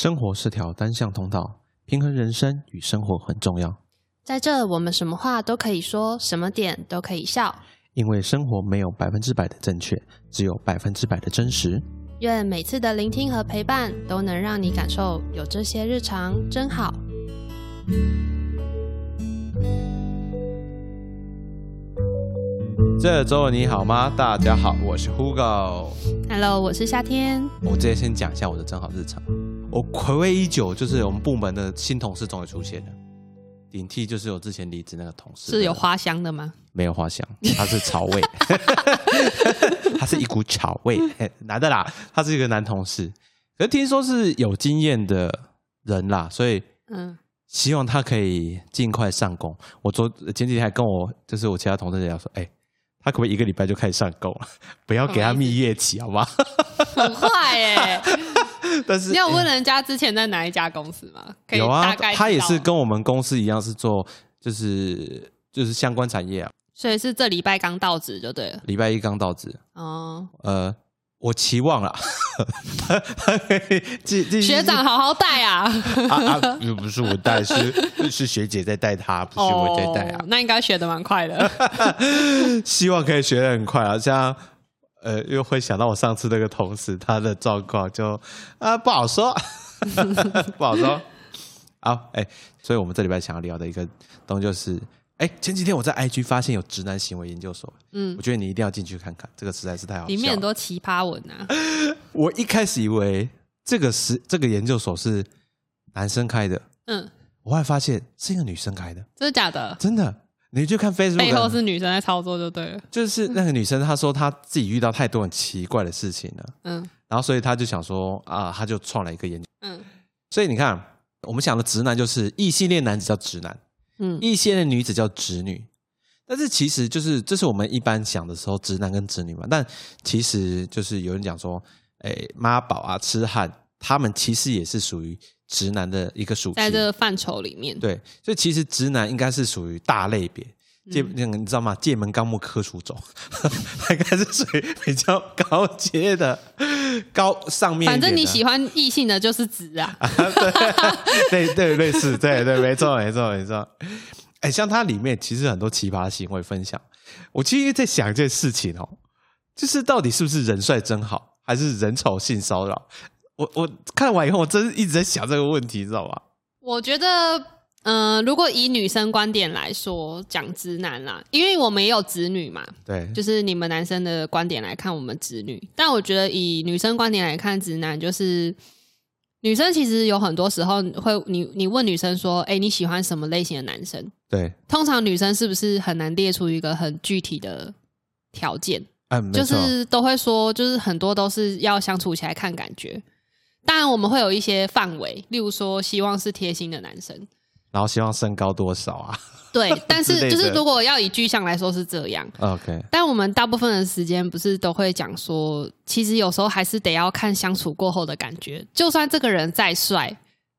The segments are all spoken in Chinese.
生活是条单向通道，平衡人生与生活很重要。在这，我们什么话都可以说，什么点都可以笑。因为生活没有百分之百的正确，只有百分之百的真实。愿每次的聆听和陪伴，都能让你感受有这些日常真好。这周你好吗？大家好，我是 Hugo。Hello，我是夏天。我直接先讲一下我的真好日常。我回味已久，就是我们部门的新同事终于出现了，顶替就是我之前离职那个同事。是有花香的吗？没有花香，它是草味，它是一股草味，男的啦，他是一个男同事，可是听说是有经验的人啦，所以嗯，希望他可以尽快上工。我昨前几天还跟我就是我其他同事聊说，哎、他可不可以一个礼拜就开始上工了？不要给他蜜月期，好吗？很坏耶！但是你有问人家之前在哪一家公司吗？可以有啊大概，他也是跟我们公司一样是做就是就是相关产业啊。所以是这礼拜刚到职就对了。礼拜一刚到职，哦，呃，我期望 了，学长好好带啊！啊啊，又不是我带，是是学姐在带他，不是我在带啊哦。那应该学的蛮快的。希望可以学的很快啊，这样呃，又会想到我上次那个同事，他的状况就啊不好说，不好说。好，哎、所以我们这礼拜想要聊的一个东西就是，哎、前几天我在 IG 发现有直男行为研究所，嗯我，觉得你一定要进去看看，这个实在是太好笑了。里面很多奇葩文啊。我一开始以为这个是这个研究所是男生开的，嗯，我后来发现是一个女生开的，真的假的？真的。你去看 Facebook，背后是女生在操作就对了。就是那个女生，她说她自己遇到太多很奇怪的事情了，嗯然后所以她就想说啊，她就创了一个研究。嗯所以你看，我们想的直男就是异性恋男子叫直男，嗯异性恋女子叫直女。但是其实就是这是我们一般想的时候，直男跟直女嘛。但其实就是有人讲说，哎，妈宝啊、痴汉，他们其实也是属于直男的一个属性。在这个范畴里面，对，所以其实直男应该是属于大类别，界嗯那个你知道吗？界门纲目科属种，它应该是属于比较高阶的高上面。反正你喜欢异性的就是直 啊。对 对类似，对对，没错没错没错。哎，像它里面其实很多奇葩行为分享，我其实在想一件事情哦，就是到底是不是人帅真好，还是人丑性骚扰？我我看完以后，我真是一直在想这个问题，知道吧？我觉得，嗯、如果以女生观点来说，讲直男啦，因为我们也有直女嘛，对，就是你们男生的观点来看，我们直女。但我觉得以女生观点来看，直男就是女生其实有很多时候会，你你问女生说，哎、你喜欢什么类型的男生？对，通常女生是不是很难列出一个很具体的条件？就，是都会说，就是很多都是要相处起来看感觉。当然，我们会有一些范围，例如说，希望是贴心的男生，然后希望身高多少啊对。但是，就是如果要以具象来说是这样，？OK，但我们大部分的时间不是都会讲说，其实有时候还是得要看相处过后的感觉。就算这个人再帅、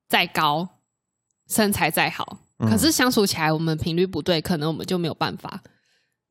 再高、身材再好，嗯可是相处起来我们频率不对，可能我们就没有办法。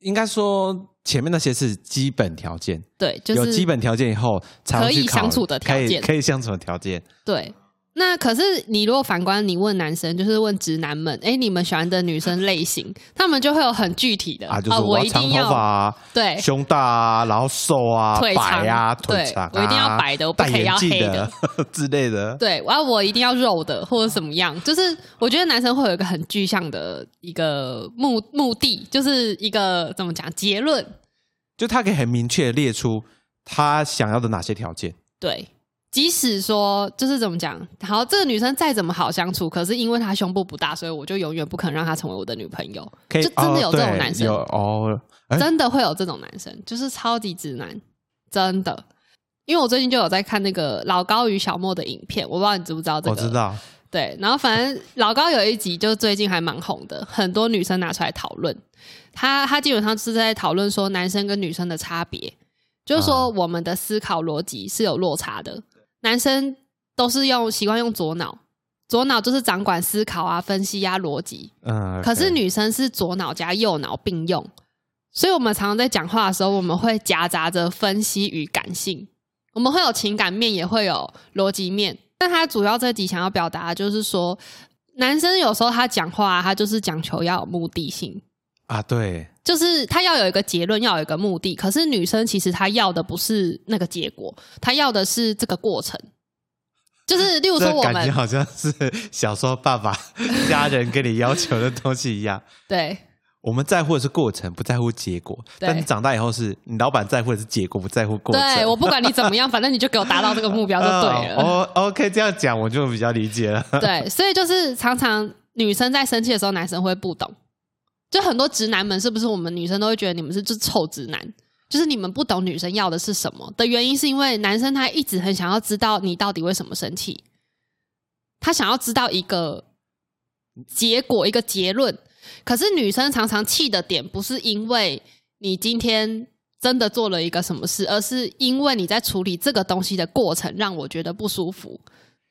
应该说前面那些是基本条件，对，就是有基本条件以后可以相处的条件可以可以相处的条件。对。那可是你如果反观你问男生，就是问直男们，哎，你们喜欢的女生类型，他们就会有很具体的啊，就是哦我一定要对胸大啊，然后瘦啊，腿长啊，腿长啊，我一定要白的我不戴可以要黑的 之类的。对，然后我一定要肉的或者怎么样，就是我觉得男生会有一个很具象的一个目目的，就是一个怎么讲结论，就他可以很明确地列出他想要的哪些条件。对。即使说就是怎么讲，好，这个女生再怎么好相处，可是因为她胸部不大，所以我就永远不肯让她成为我的女朋友。就真的有这种男生有哦，哎真的会有这种男生，就是超级直男，真的。因为我最近就有在看那个老高与小莫的影片，我不知道你知不知道这个？我知道，对，然后反正老高有一集就最近还蛮红的，很多女生拿出来讨论。他他基本上是在讨论说男生跟女生的差别，就是说我们的思考逻辑是有落差的。男生都是用习惯用左脑，左脑就是掌管思考啊、分析啊、逻辑，嗯，可是女生是左脑加右脑并用，所以我们常常在讲话的时候，我们会夹杂着分析与感性，我们会有情感面，也会有逻辑面，但他主要这集想要表达的就是说，男生有时候他讲话，他就是讲求要有目的性，啊，对，就是他要有一个结论，要有一个目的。可是女生其实她要的不是那个结果，她要的是这个过程。就是例如说我们感觉好像是小时候爸爸家人跟你要求的东西一样。对我们在乎的是过程，不在乎结果。对但你长大以后是，你老板在乎的是结果，不在乎过程。对，我不管你怎么样，反正你就给我达到这个目标就对了。哦哦，OK，这样讲我就比较理解了。对，所以就是常常女生在生气的时候，男生会不懂。就很多直男们，是不是我们女生都会觉得你们是就臭直男？就是你们不懂女生要的是什么的原因，是因为男生他一直很想要知道你到底为什么生气，他想要知道一个结果、一个结论。可是女生常常气的点，不是因为你今天真的做了一个什么事，而是因为你在处理这个东西的过程让我觉得不舒服。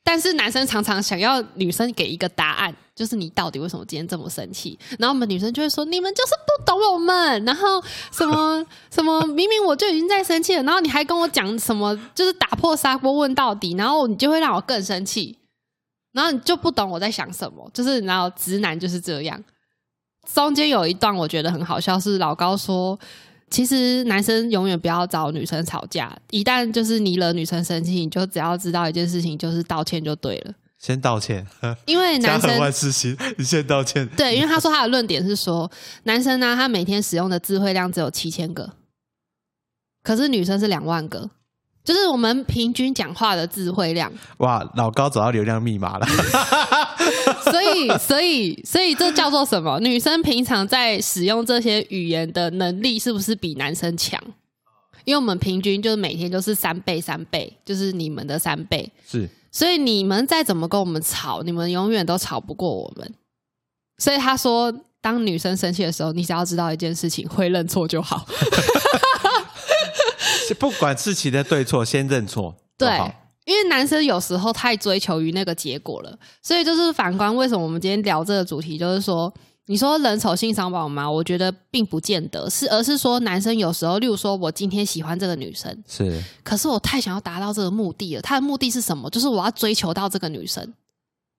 但是男生常常想要女生给一个答案，就是你到底为什么今天这么生气？然后我们女生就会说：“你们就是不懂我们。”然后什么 什么，明明我就已经在生气了，然后你还跟我讲什么，就是打破砂锅问到底，然后你就会让我更生气，然后你就不懂我在想什么。就是然后直男就是这样。中间有一段我觉得很好笑，是老高说。其实男生永远不要找女生吵架，一旦就是你惹女生生气，你就只要知道一件事情，就是道歉就对了。先道歉，因为男生万事兴，你先道歉。对，因为他说他的论点是说，男生呢他每天使用的智慧量只有七千个，可是女生是两万个，就是我们平均讲话的智慧量。哇，老高找到流量密码了。所 以，所以，所以这叫做什么？女生平常在使用这些语言的能力是不是比男生强？因为我们平均就是每天就是三倍、三倍，就是你们的三倍。是，所以你们再怎么跟我们吵，你们永远都吵不过我们。所以他说，当女生生气的时候，你只要知道一件事情，会认错就好。不管事情的对错，先认错。对因为男生有时候太追求于那个结果了，所以就是反观为什么我们今天聊这个主题，就是说，你说人丑性骚扰吗？我觉得并不见得是，而是说男生有时候，例如说我今天喜欢这个女生，是可是我太想要达到这个目的了，他的目的是什么？就是我要追求到这个女生，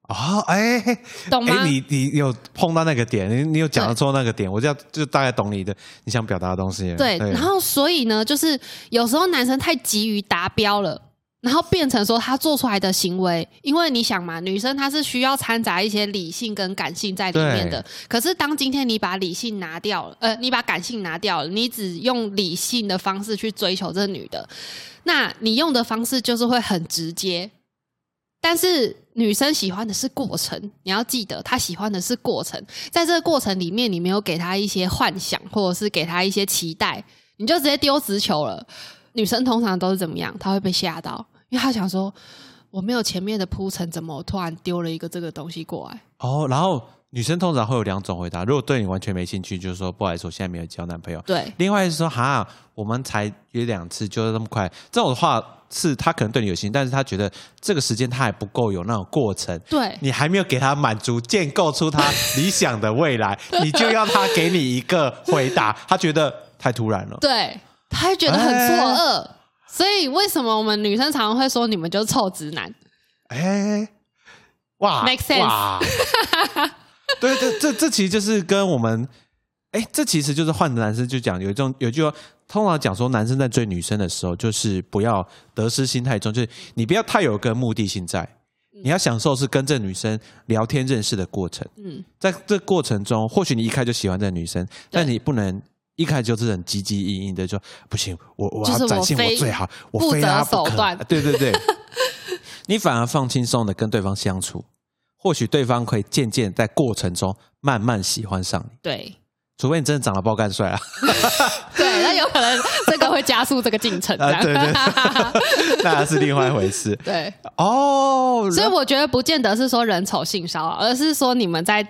哦，哎懂吗？哎，你你有碰到那个点，你你有讲得出那个点，我就要就大概懂你的你想表达的东西了。对，然后所以呢，就是有时候男生太急于达标了。然后变成说他做出来的行为，因为你想嘛，女生她是需要掺杂一些理性跟感性在里面的。可是当今天你把理性拿掉了，呃，你把感性拿掉了，你只用理性的方式去追求这女的，那你用的方式就是会很直接。但是女生喜欢的是过程，你要记得，她喜欢的是过程。在这个过程里面，你没有给她一些幻想，或者是给她一些期待，你就直接丢直球了。女生通常都是怎么样？她会被吓到，因为她想说我没有前面的铺陈，怎么我突然丢了一个这个东西过来？哦，然后女生通常会有两种回答，如果对你完全没兴趣，就是说不好意思，我现在没有交男朋友。对另外是说哈，我们才约两次，就是这么快，这种话是他可能对你有心，但是他觉得这个时间他还不够有那种过程。对你还没有给他满足，建构出他理想的未来，你就要他给你一个回答，他觉得太突然了。对，她会觉得很错愕。所以为什么我们女生常常会说你们就是臭直男？哎，哇 Make sense 哇 对，这这这其实就是跟我们，哎，这其实就是换的男生就讲有一种有句话，通常讲说男生在追女生的时候，就是不要得失心太重，就是你不要太有个目的性在，你要享受是跟这女生聊天认识的过程，嗯，在这过程中，或许你一开就喜欢这女生，但你不能。一开始就是很积极营营的，就不行，我我要展现我最好，我非他不可。手段。对 对对，你反而放轻松的跟对方相处，或许对方可以渐渐在过程中慢慢喜欢上你，对。除非你真的长得爆干帅啊，对，那有可能这个会加速这个进程。啊。对对对。那是另外一回事。对，哦。所以我觉得不见得是说人丑性骚扰，而是说你们在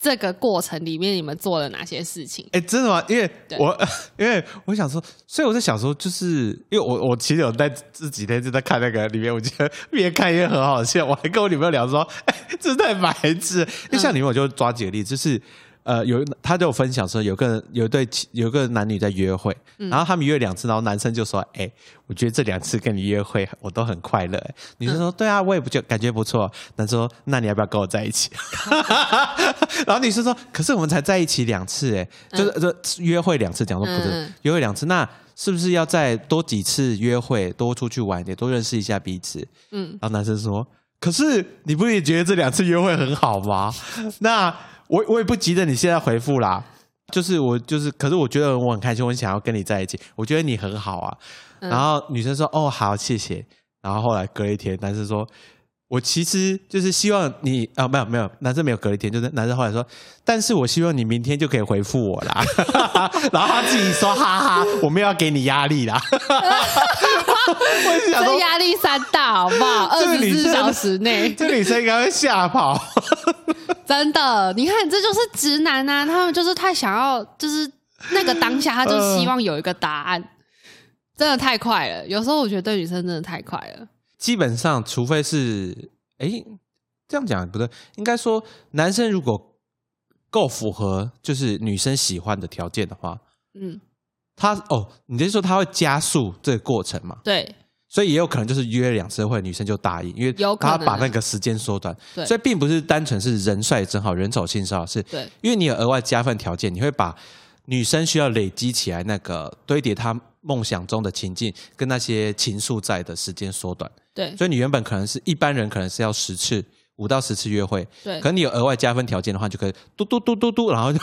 这个过程里面你们做了哪些事情。哎，真的吗？因为我 因为我想说，所以我在想说，就是因为我我其实有在这几天就在看那个里面，我觉得越看越很好笑。我还跟我女朋友聊说，哎，这太白痴了。因为像里面我就抓几个例子，就是呃，有他就分享说，有个人有一对情有个男女在约会，嗯然后他们约两次，然后男生就说：“哎、我觉得这两次跟你约会我都很快乐。”女生嗯说：“对啊，我也不就感觉不错。”男生说：“那你要不要跟我在一起？” 然后女生说：“可是我们才在一起两次，哎，就是这约会两次，讲说不是、约会两次，那是不是要再多几次约会，多出去玩一点，多认识一下彼此？”嗯，然后男生说：“可是你不也觉得这两次约会很好吗？那我我也不急着你现在回复啦。就是我就是，可是我觉得我很开心，我很想要跟你在一起，我觉得你很好啊。嗯然后女生说：“哦，好，谢谢。”然后后来隔一天，男生说：“我其实就是希望你啊，没有没有，男生没有隔一天，就是男生后来说，但是我希望你明天就可以回复我啦。然后他自己说：“哈哈，我没有要给你压力啦。” 我就想说，这压力山大，好不好？二十四小时内，这女生应该会吓跑。真的，你看，这就是直男啊，他们就是太想要，就是那个当下，他就希望有一个答案，真的太快了。有时候我觉得对女生真的太快了。基本上，除非是哎，这样讲也不对，应该说男生如果够符合就是女生喜欢的条件的话，嗯，他哦，你就是说他会加速这个过程嘛？对所以也有可能就是约两次会，女生就答应，因为有可能他把那个时间缩短。对所以并不是单纯是人帅真好，人丑性骚扰，是对因为你有额外加分条件，你会把女生需要累积起来那个堆叠她梦想中的情境跟那些情愫在的时间缩短。对所以你原本可能是一般人可能是要十次五到十次约会，对可，能你有额外加分条件的话，就可以嘟嘟嘟嘟嘟，然后就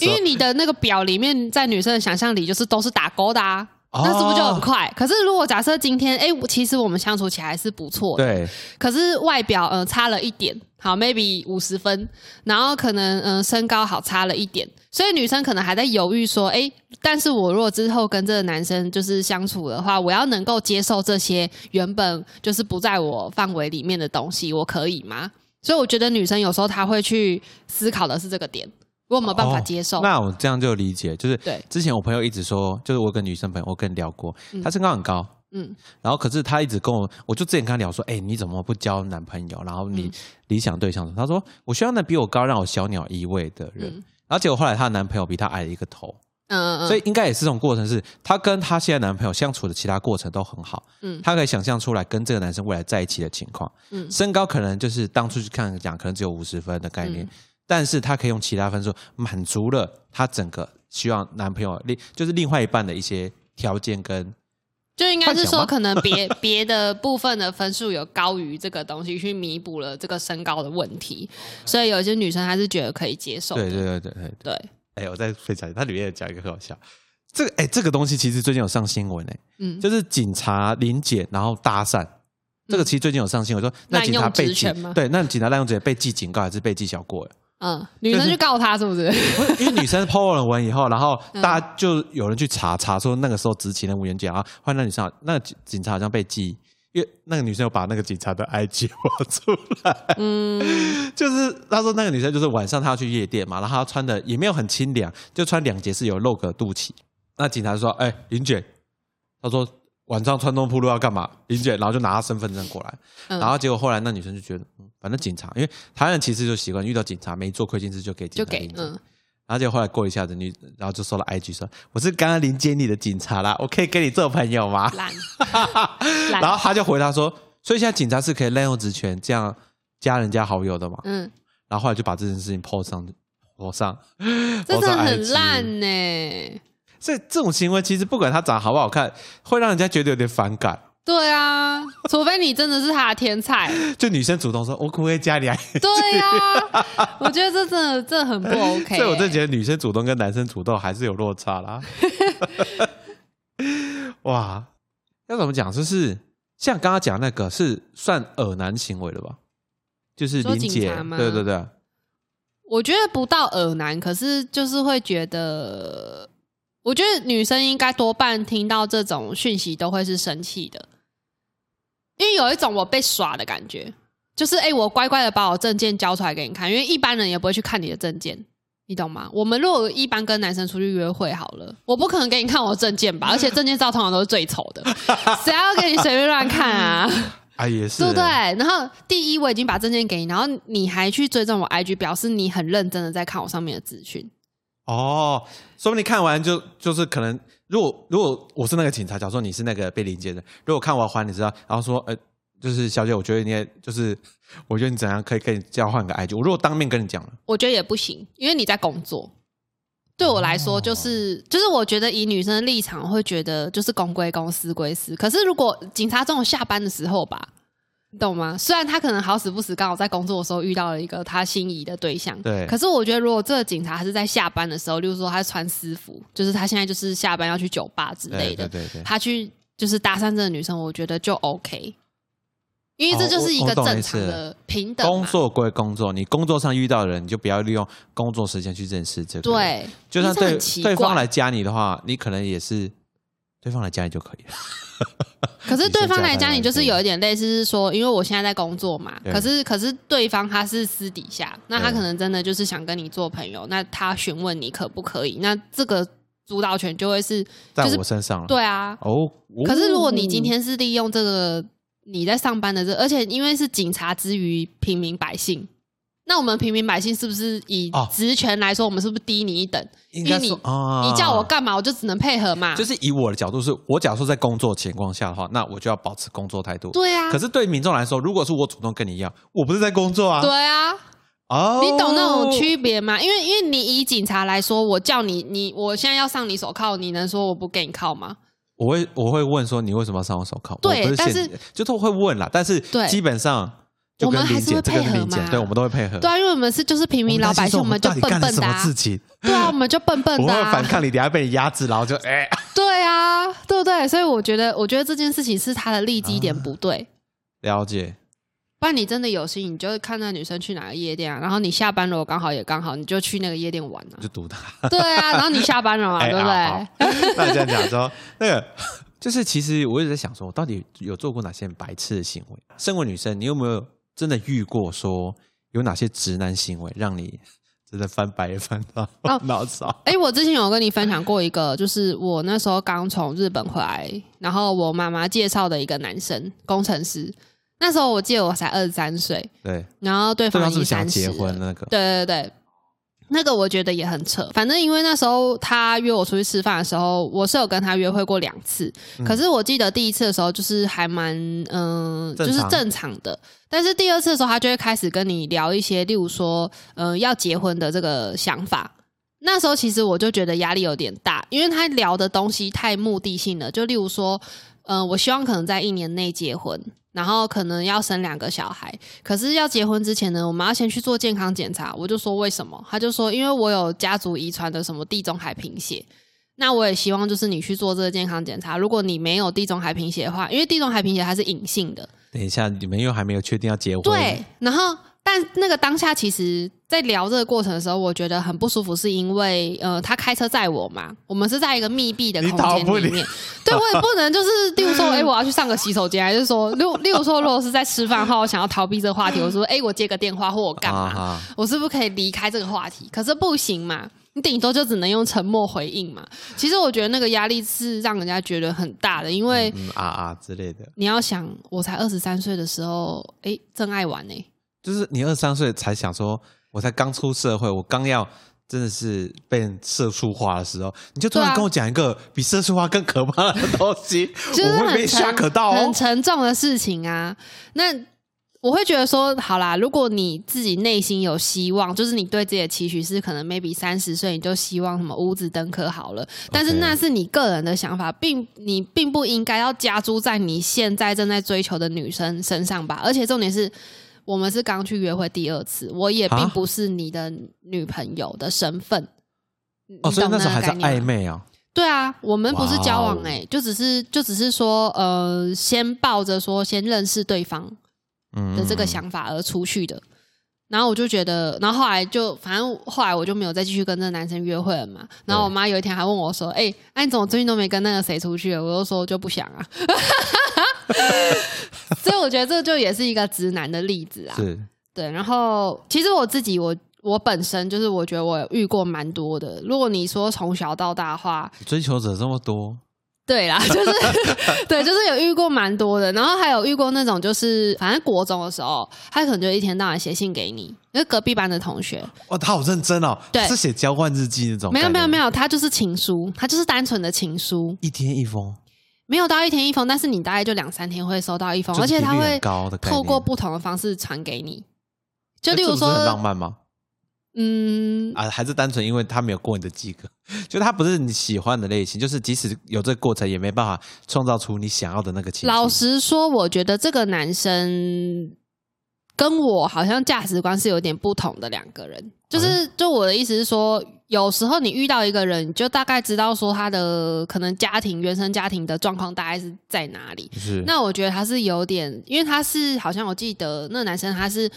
因为你的那个表里面，在女生的想象里就是都是打勾的啊。哦那是不是就很快？可是如果假设今天，哎，其实我们相处起来是不错的，对可是外表呃差了一点，好 maybe 五十分，然后可能嗯、呃身高好差了一点，所以女生可能还在犹豫说，诶，但是我如果之后跟这个男生就是相处的话，我要能够接受这些原本就是不在我范围里面的东西，我可以吗？所以我觉得女生有时候她会去思考的是这个点，我有没有办法接受？哦那我这样就理解，就是对。之前我朋友一直说，就是我跟女生朋友，我跟你聊过，嗯。她身高很高，嗯。然后可是她一直跟我，我就之前跟她聊说，哎、你怎么不交男朋友？然后你嗯。理想对象是什么？她说我需要那比我高，让我小鸟依偎的人。嗯。然后结果后来她的男朋友比她矮了一个头，嗯嗯，所以应该也是这种过程是，她跟她现在男朋友相处的其他过程都很好，嗯。她可以想象出来跟这个男生未来在一起的情况。嗯。身高可能就是当初去看讲，可能只有五十分的概念，嗯但是她可以用其他分数满足了她整个希望男朋友另就是另外一半的一些条件跟就应该是说，可能别 别的部分的分数有高于这个东西，去弥补了这个身高的问题，所以有些女生还是觉得可以接受。对对对对对。对哎、我再分享一下，它里面有讲一个很好笑。这个哎、这个东西其实最近有上新闻哎、嗯，就是警察临检然后搭讪，这个其实最近有上新闻说，那警察被记对，那警察滥用职权被记警告还是被记小过？哎嗯，女生去告他是不是？因为女生 po 了文以后，然后嗯大家就有人去查查说那个时候执勤的无人检，然后换那女生，那个警警察好像被记，因为那个女生有把那个警察的 IG 挖出来，嗯，就是他说那个女生就是晚上她要去夜店嘛，然后她穿的也没有很清凉，就穿两截是有露个肚脐。那警察说：“哎、林姐，他说晚上穿东铺路要干嘛？”林姐，然后就拿她身份证过来，嗯然后结果后来那女生就觉得，嗯，反正警察，因为台湾人其实就习惯遇到警察没做亏心事就给警就给察领。嗯，然后结果后来过一下子，女然后就收了 IG 说：“我是刚刚临接你的警察啦，我可以跟你做朋友吗？”烂，然后他就回答说：“所以现在警察是可以滥用职权这样加人家好友的嘛？”嗯，然后后来就把这件事情 po 上 po 上，真的上很烂呢。所以这种行为其实不管他长得好不好看，会让人家觉得有点反感。对啊，除非你真的是他的天才。就女生主动说：“我可不可以加你 IG？” 对啊，我觉得这真的这很不 OK。所以我真的觉得女生主动跟男生主动还是有落差啦。哇，要怎么讲？就是像刚刚讲那个是算耳男行为了吧？就是说林姐对对对，我觉得不到耳男，可是就是会觉得，我觉得女生应该多半听到这种讯息都会是生气的，因为有一种我被耍的感觉，就是哎、诶我乖乖的把我证件交出来给你看，因为一般人也不会去看你的证件。你懂吗？我们如果一般跟男生出去约会好了，我不可能给你看我证件吧，而且证件照通常都是最丑的，谁要给你随便乱看啊？啊，也是，对不对？？然后第一我已经把证件给你，然后你还去追踪我 IG，表示你很认真的在看我上面的资讯。哦，说不定看完就就是可能，如果如果我是那个警察，假如说你是那个被临检的，如果看完还你知道，然后说，呃，就是小姐，我觉得你也就是，我觉得你怎样可以跟你交换个 IG，我如果当面跟你讲了，我觉得也不行，因为你在工作。对我来说，就是、就是，我觉得以女生的立场会觉得就是公归公，私归私。可是如果警察这种下班的时候吧，你懂吗？虽然他可能好死不死刚好在工作的时候遇到了一个他心仪的对象，对可是我觉得如果这个警察是在下班的时候，例如说他穿私服，就是他现在就是下班要去酒吧之类的，对对对对，他去就是搭讪这个女生，我觉得就 OK。因为这就是一个正常的平等嘛工作归工作，你工作上遇到的人，你就不要利用工作时间去认识这个人。，对，就算对对方来加你的话，你可能也是对方来加你就可以了。可是对方来讲，你先加你就是有一点类似是说，因为我现在在工作嘛，可是可是对方他是私底下，那他可能真的就是想跟你做朋友，那他询问你可不可以，那这个主导权就会是在就是我身上了。对啊。哦，可是如果你今天是利用这个你在上班的这，而且因为是警察之于平民百姓，那我们平民百姓是不是以哦职权来说，我们是不是低你一等？应该因为说啊，你叫我干嘛，我就只能配合嘛。就是以我的角度是，我假如说在工作情况下的话，那我就要保持工作态度。对啊，可是对民众来说，如果是我主动跟你要，我不是在工作啊。对啊，哦，你懂那种区别吗？因为因为你以警察来说，我叫你你我现在要上你手铐，你能说我不给你铐吗？我会我会问说你为什么要上我手铐？对我不是但是现就是我会问啦，但是对基本上就跟我们还是会配合嘛对我们都会配合。对啊，因为我们是就是平民老百姓，我们就笨笨的啊。事情？对啊，我们就笨笨的啊。会反抗你，等下被你压制，然后就哎，对啊，对不对？所以我觉得，我觉得这件事情是他的利基点不对。了解。不然你真的有心，你就看那女生去哪个夜店啊，然后你下班了，我刚好也刚好，你就去那个夜店玩啊。就堵他。对啊，然后你下班了嘛，哎对不好对？好那这样讲说，那个 就是其实我一直在想说，我到底有做过哪些白痴的行为？身为女生，你有没有真的遇过说有哪些直男行为让你真的翻白眼翻到哦 脑勺？哎、我之前有跟你分享过一个，就是我那时候刚从日本回来，然后我妈妈介绍的一个男生工程师。那时候我记得我才二十三岁，对，然后对对方三十结婚那个？对对对，那个我觉得也很扯。反正因为那时候他约我出去吃饭的时候，我是有跟他约会过两次。嗯可是我记得第一次的时候就是还蛮嗯、就是正常的。但是第二次的时候，他就会开始跟你聊一些，例如说嗯、要结婚的这个想法。那时候其实我就觉得压力有点大，因为他聊的东西太目的性了。就例如说，嗯、我希望可能在一年内结婚，然后可能要生两个小孩。可是要结婚之前呢，我们要先去做健康检查。我就说为什么？他就说因为我有家族遗传的什么地中海贫血。那我也希望就是你去做这个健康检查。如果你没有地中海贫血的话，因为地中海贫血它是隐性的，等一下，你们又还没有确定要结婚，对，然后但那个当下，其实在聊这个过程的时候，我觉得很不舒服，是因为呃，他开车载我嘛，我们是在一个密闭的空间里面，对我也不能就是，例如说，哎、我要去上个洗手间，还是说，例如例如说，如果是在吃饭的话，我想要逃避这个话题，我说，哎、我接个电话或我干嘛，啊我是不是可以离开这个话题？可是不行嘛。你顶多就只能用沉默回应嘛。其实我觉得那个压力是让人家觉得很大的，因为嗯啊啊之类的，你要想，我才二十三岁的时候，哎、真爱玩呢、就是你二十三岁才想说，我才刚出社会，我刚要真的是被人社畜化的时候，你就突然跟我讲一个比社畜化更可怕的东西，就是我会被吓可到哦很。沉重的事情啊。那我会觉得说，好啦，如果你自己内心有希望，就是你对自己的期许是可能 maybe 三十岁你就希望什么屋子登科好了，但是那是你个人的想法，并你并不应该要加诸在你现在正在追求的女生身上吧。而且重点是。我们是刚去约会第二次，我也并啊不是你的女朋友的身份。哦，所以那时候还在个概念吗暧昧啊。对啊，我们不是交往哎、就只是就只是说呃，先抱着说先认识对方嗯的这个想法而出去的。然后我就觉得，然后后来就反正后来我就没有再继续跟那个男生约会了嘛。然后我妈有一天还问我说：“哎、哎、你怎么最近都没跟那个谁出去了？”我就说就不想啊。所以我觉得这就也是一个直男的例子啊。是。对，然后其实我自己我我本身就是我觉得我有遇过蛮多的。如果你说从小到大的话，追求者这么多，对啦，就是对，就是有遇过蛮多的，然后还有遇过那种，就是反正国中的时候，他可能就一天到晚写信给你，因为隔壁班的同学，哇，他好认真哦，对。是写交换日记那种，没有没有没，有，他就是情书，他就是单纯的情书，一天一封，没有到一天一封，但是你大概就两三天会收到一封，而且他会透过不同的方式传给你，就例如那这不是很浪，漫吗？嗯，啊，还是单纯因为他没有过你的及格，就他不是你喜欢的类型，就是即使有这个过程，也没办法创造出你想要的那个情。老实说，我觉得这个男生跟我好像价值观是有点不同的两个人。就是，就我的意思是说，有时候你遇到一个人，你就大概知道说他的可能家庭原生家庭的状况大概是在哪里。是那我觉得他是有点，因为他是好像我记得那男生他是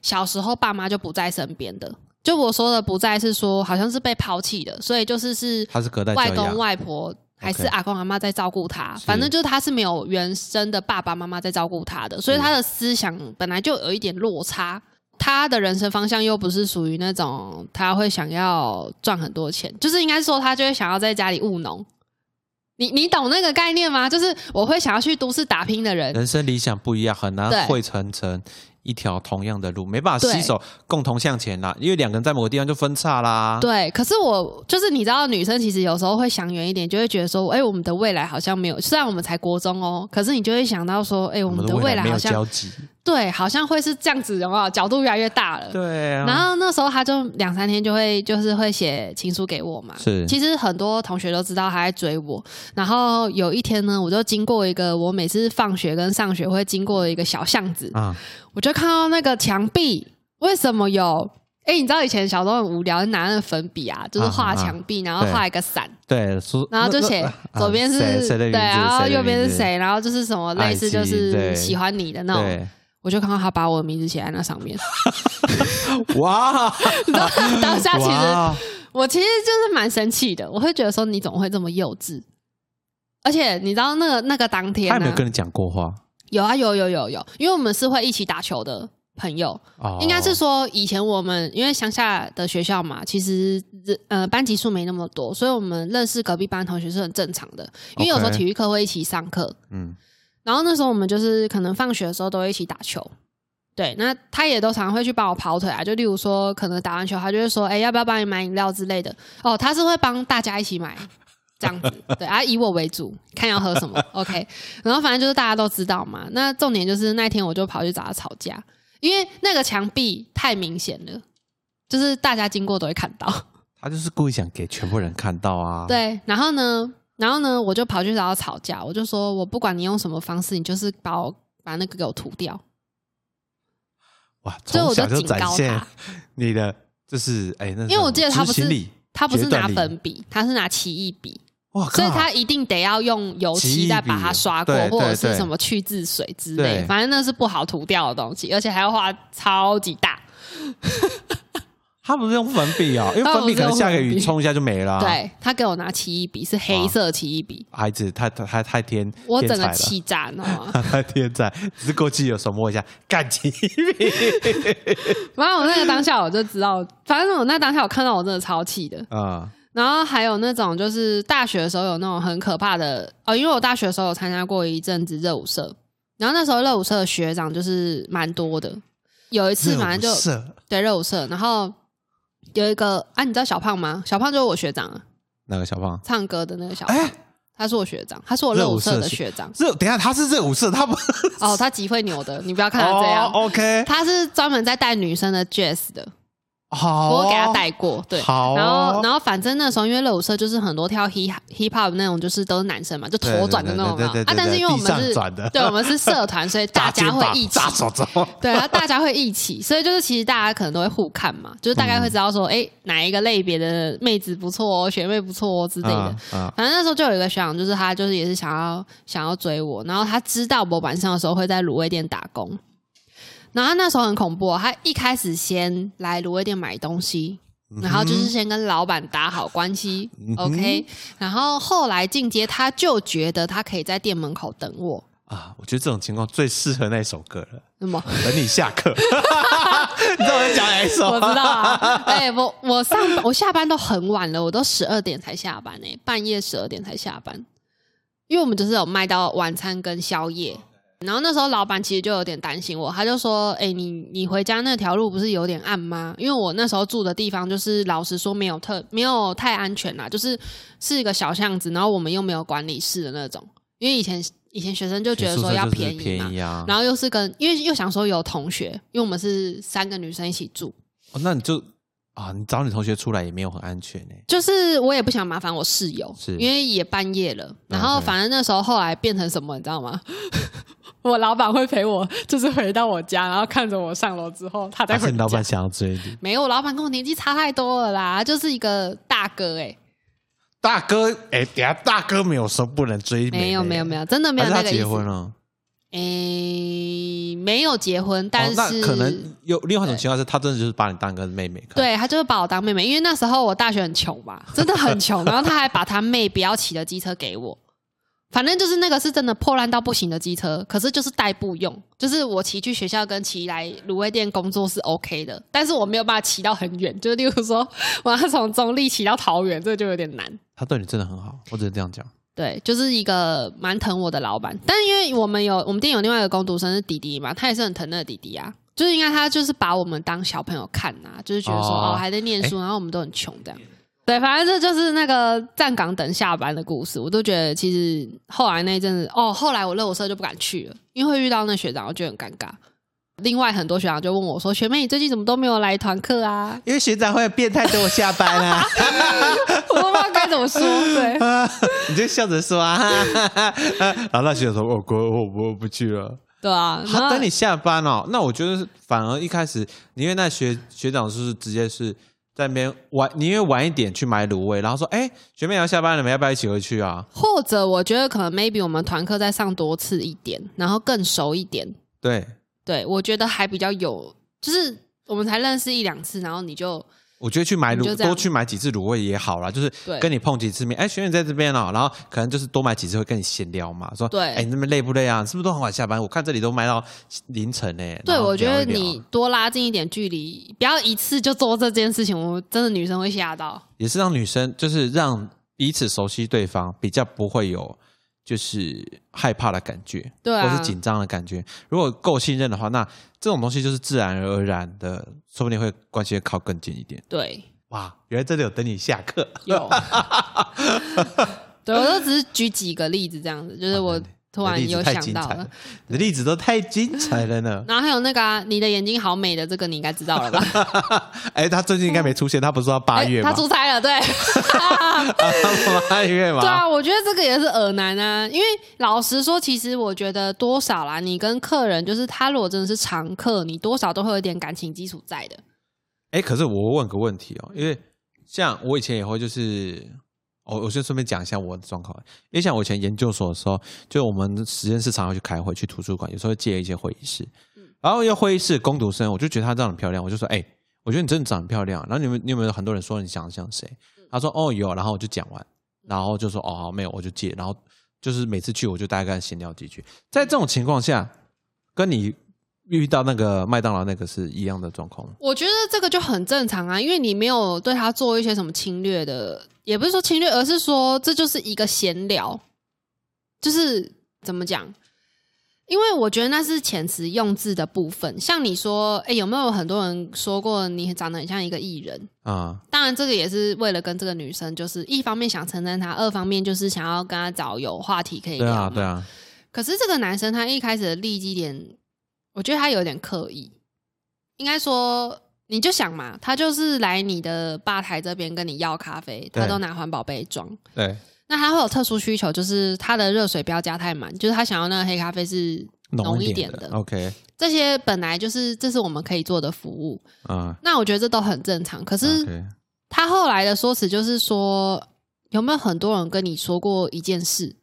小时候爸妈就不在身边的。就我说的不在是说好像是被抛弃的，所以就是是他是隔代外公外婆还是阿公阿妈在照顾他，反正就是他是没有原生的爸爸妈妈在照顾他的，所以他的思想本来就有一点落差。他的人生方向又不是属于那种他会想要赚很多钱，就是应该说他就会想要在家里务农。你你懂那个概念吗？就是我会想要去都市打拼的人，人生理想不一样，很难汇成成一条同样的路，没办法携手共同向前啦。因为两个人在某个地方就分叉啦。对，可是我就是你知道，女生其实有时候会想远一点，就会觉得说，哎、我们的未来好像没有，虽然我们才国中哦，可是你就会想到说，哎、我我们们的的未来好像。对，好像会是这样子，有没有？角度越来越大了。对啊，然后那时候他就两三天就会就是会写情书给我嘛。是其实很多同学都知道他在追我。然后有一天呢，我就经过一个我每次放学跟上学会经过的一个小巷子，啊，我就看到那个墙壁为什么有？哎，你知道以前小时候很无聊，拿那个粉笔啊，就是画墙壁，然后对画一个伞，对，然后就写啊左边是对，然后右边是谁，然后就是什么类似就是喜欢你的那种。对，我就看到他把我的名字写在那上面，哇，你知道当下其实我其实就是蛮生气的，我会觉得说你怎么会这么幼稚？而且你知道那个那个当天呢、他有没有跟你讲过话？有啊有有有有，因为我们是会一起打球的朋友，哦，应该是说以前我们因为乡下的学校嘛，其实呃班级数没那么多，所以我们认识隔壁班同学是很正常的，因为有时候体育课会一起上课，嗯，然后那时候我们就是可能放学的时候都会一起打球。对，那他也都常常会去帮我跑腿啊，就例如说，可能打完球，他就会说，哎、要不要帮你买饮料之类的？哦，他是会帮大家一起买这样子，对啊，以我为主，看要喝什么，OK。然后反正就是大家都知道嘛。那重点就是那天我就跑去找他吵架，因为那个墙壁太明显了，就是大家经过都会看到。他就是故意想给全部人看到啊。，对，然后呢，然后呢，我就跑去找他吵架，我就说我不管你用什么方式，你就是把我把那个给我涂掉。哇，所以我就警告展现他 你的就是哎，那因为我记得他不是他不是拿粉笔，他是拿奇异笔，哇，所以他一定得要用油漆再把它刷过，或者是什么去渍水之类，反正那是不好涂掉的东西，而且还要画超级大。他不是用粉笔啊，因为粉笔可能下个雨冲一下就没了。，对他给我拿奇异笔，是黑色奇异笔，孩子太太太太天，我整个气炸，你知道吗？他太天才，只是过去有手摸一下，干起笔。反正我那个当下我就知道，反正我那当下我看到我真的超气的。啊，然后还有那种就是大学的时候有那种很可怕的哦，因为我大学的时候有参加过一阵子热舞社，然后那时候热舞社的学长就是蛮多的。有一次反正就色对热舞社，然后有一个啊，你知道小胖吗？小胖就是我学长啊，那个小胖，唱歌的那个小胖，哎，他是我学长，他是我热舞社的学长。热等一下他是热舞社，他不 哦，他极会扭的，你不要看他这样，哦 OK，他是专门在带女生的 jazz 的。好，我给他带过，对，好哦然后然后反正那时候因为热舞社就是很多跳 hip hip hop 那种，就是都是男生嘛，就头转的那种嘛。啊。但是因为我们是，对我们是社团，所以 大家会一起。对，然后大家会一起，所以就是其实大家可能都会互看嘛，就是大概会知道说，哎，哪一个类别的妹子不错哦，学妹不错哦之类的。啊，反正那时候就有一个学长，就是他就是也是想要想要追我，然后他知道我晚上的时候会在卤味店打工，然后他那时候很恐怖、哦，他一开始先来卤味店买东西，然后就是先跟老板打好关系、嗯 o k 然后后来进阶，他就觉得他可以在店门口等我，啊，我觉得这种情况最适合那首歌了，什么等你下课。你知道我在讲哪一首？我知道啊，哎、我我上我下班都很晚了，我都十二点才下班呢、半夜十二点才下班。因为我们就是有卖到晚餐跟宵夜。然后那时候老板其实就有点担心我，他就说：“哎、你你回家那条路不是有点暗吗？因为我那时候住的地方就是老实说没有特没有太安全啦，就是是一个小巷子，然后我们又没有管理室的那种。因为以前以前学生就觉得说要便宜嘛，便宜啊。然后又是跟因为又想说有同学，因为我们是三个女生一起住，哦，那你就啊，你找你同学出来也没有很安全呢。就是我也不想麻烦我室友，是因为也半夜了。然后反正那时候后来变成什么，你知道吗？我老板会陪我，就是回到我家，然后看着我上楼之后，他再回是你老板。想要追你？没有，我老板跟我年纪差太多了啦，就是一个大哥哎、大哥，哎，等下大哥没有说不能追妹妹，没有没有没有，真的没有他有那个意思。结婚了？诶、没有结婚，但哦，是、那可能有另外一种情况是，他真的就是把你当个妹妹看。，对他就是把我当妹妹，因为那时候我大学很穷嘛，真的很穷，然后他还把他妹不要骑的机车给我，反正就是那个是真的破烂到不行的机车，可是就是代步用，就是我骑去学校跟骑来卤味店工作是 OK 的，但是我没有办法骑到很远，就例如说我要从中立骑到桃园，这就有点难。他对你真的很好，我只能这样讲。对，就是一个蛮疼我的老板，但因为我们有我们店有另外一个工读生是弟弟嘛，他也是很疼那个弟弟啊，就是应该他就是把我们当小朋友看啊、就是觉得说哦哦还在念书，然后我们都很穷这样。对，反正这就是那个站岗等下班的故事，我都觉得其实后来那一阵子，哦，后来我热舞社就不敢去了，因为会遇到那学长，我觉得很尴尬。另外很多学长就问我说：“学妹，你最近怎么都没有来团课啊 因为学长会变态等我下班啊？”我都不知道该怎么说。对，你就笑着说啊，哈哈哈哈然后那学长说：“我哥，我我不去了。”对啊，然他等你下班哦，那我觉得反而一开始，因为那学学长是直接是在那边晚，宁愿晚一点去买卤味，然后说：“哎，学妹要下班了，你们要不要一起回去啊或者我觉得可能 maybe 我们团课再上多次一点，然后更熟一点。？”对，对我觉得还比较有，就是我们才认识一两次，然后你就我觉得去买卤多去买几次卤味也好啦，就是跟你碰几次面，哎，学妹在这边哦，然后可能就是多买几次会跟你闲聊嘛，说：“对哎，你那边累不累啊？是不是都很晚下班？我看这里都卖到凌晨呢。”对我觉得你多拉近一点距离，不要一次就做这件事情，我真的女生会吓到。也是让女生就是让彼此熟悉对方，比较不会有就是害怕的感觉，对啊。或是紧张的感觉。如果够信任的话，那这种东西就是自然而然的，说不定会关系会靠更近一点。对，哇，原来这里有等你下课，有，对我都只是举几个例子这样子，就是我突然有你的例子太想到了例子都太精彩了呢。然后还有那个、啊、你的眼睛好美的这个，你应该知道了吧？哎，他最近应该没出现，他不是说他八月他？出差了，对。八月吗？对啊，我觉得这个也是耳难啊，因为老实说，其实我觉得多少啦，你跟客人就是他如果真的是常客，你多少都会有一点感情基础在的。哎，可是我问个问题哦，因为像我以前也会就是，我我先顺便讲一下我的状况，因为像我以前研究所的时候，就我们实验室常常去开会，去图书馆，有时候会借一些会议室，然后要会议室攻读生，我就觉得她长得很漂亮，我就说，哎，我觉得你真的长得很漂亮，然后你们你有没有很多人说你想像谁？他说，哦有，然后我就讲完，然后就说，哦好没有，我就借，然后就是每次去我就大概闲聊几句，在这种情况下，跟你遇到那个麦当劳那个是一样的状况。我觉得这个就很正常啊，因为你没有对他做一些什么侵略的，也不是说侵略，而是说这就是一个闲聊，就是怎么讲？因为我觉得那是遣词用字的部分。像你说，哎，有没有很多人说过你长得很像一个艺人？啊、当然，这个也是为了跟这个女生，就是一方面想称赞她，二方面就是想要跟她找有话题可以聊。对啊，对啊，可是这个男生他一开始的利基点，我觉得他有点刻意。应该说，你就想嘛，他就是来你的吧台这边跟你要咖啡，他都拿环保杯装。对，那他会有特殊需求，就是他的热水不要加太满，就是他想要那个黑咖啡是浓一一点的。的。OK，这些本来就是这是我们可以做的服务，啊、那我觉得这都很正常。可是他后来的说辞就是说，有没有很多人跟你说过一件事？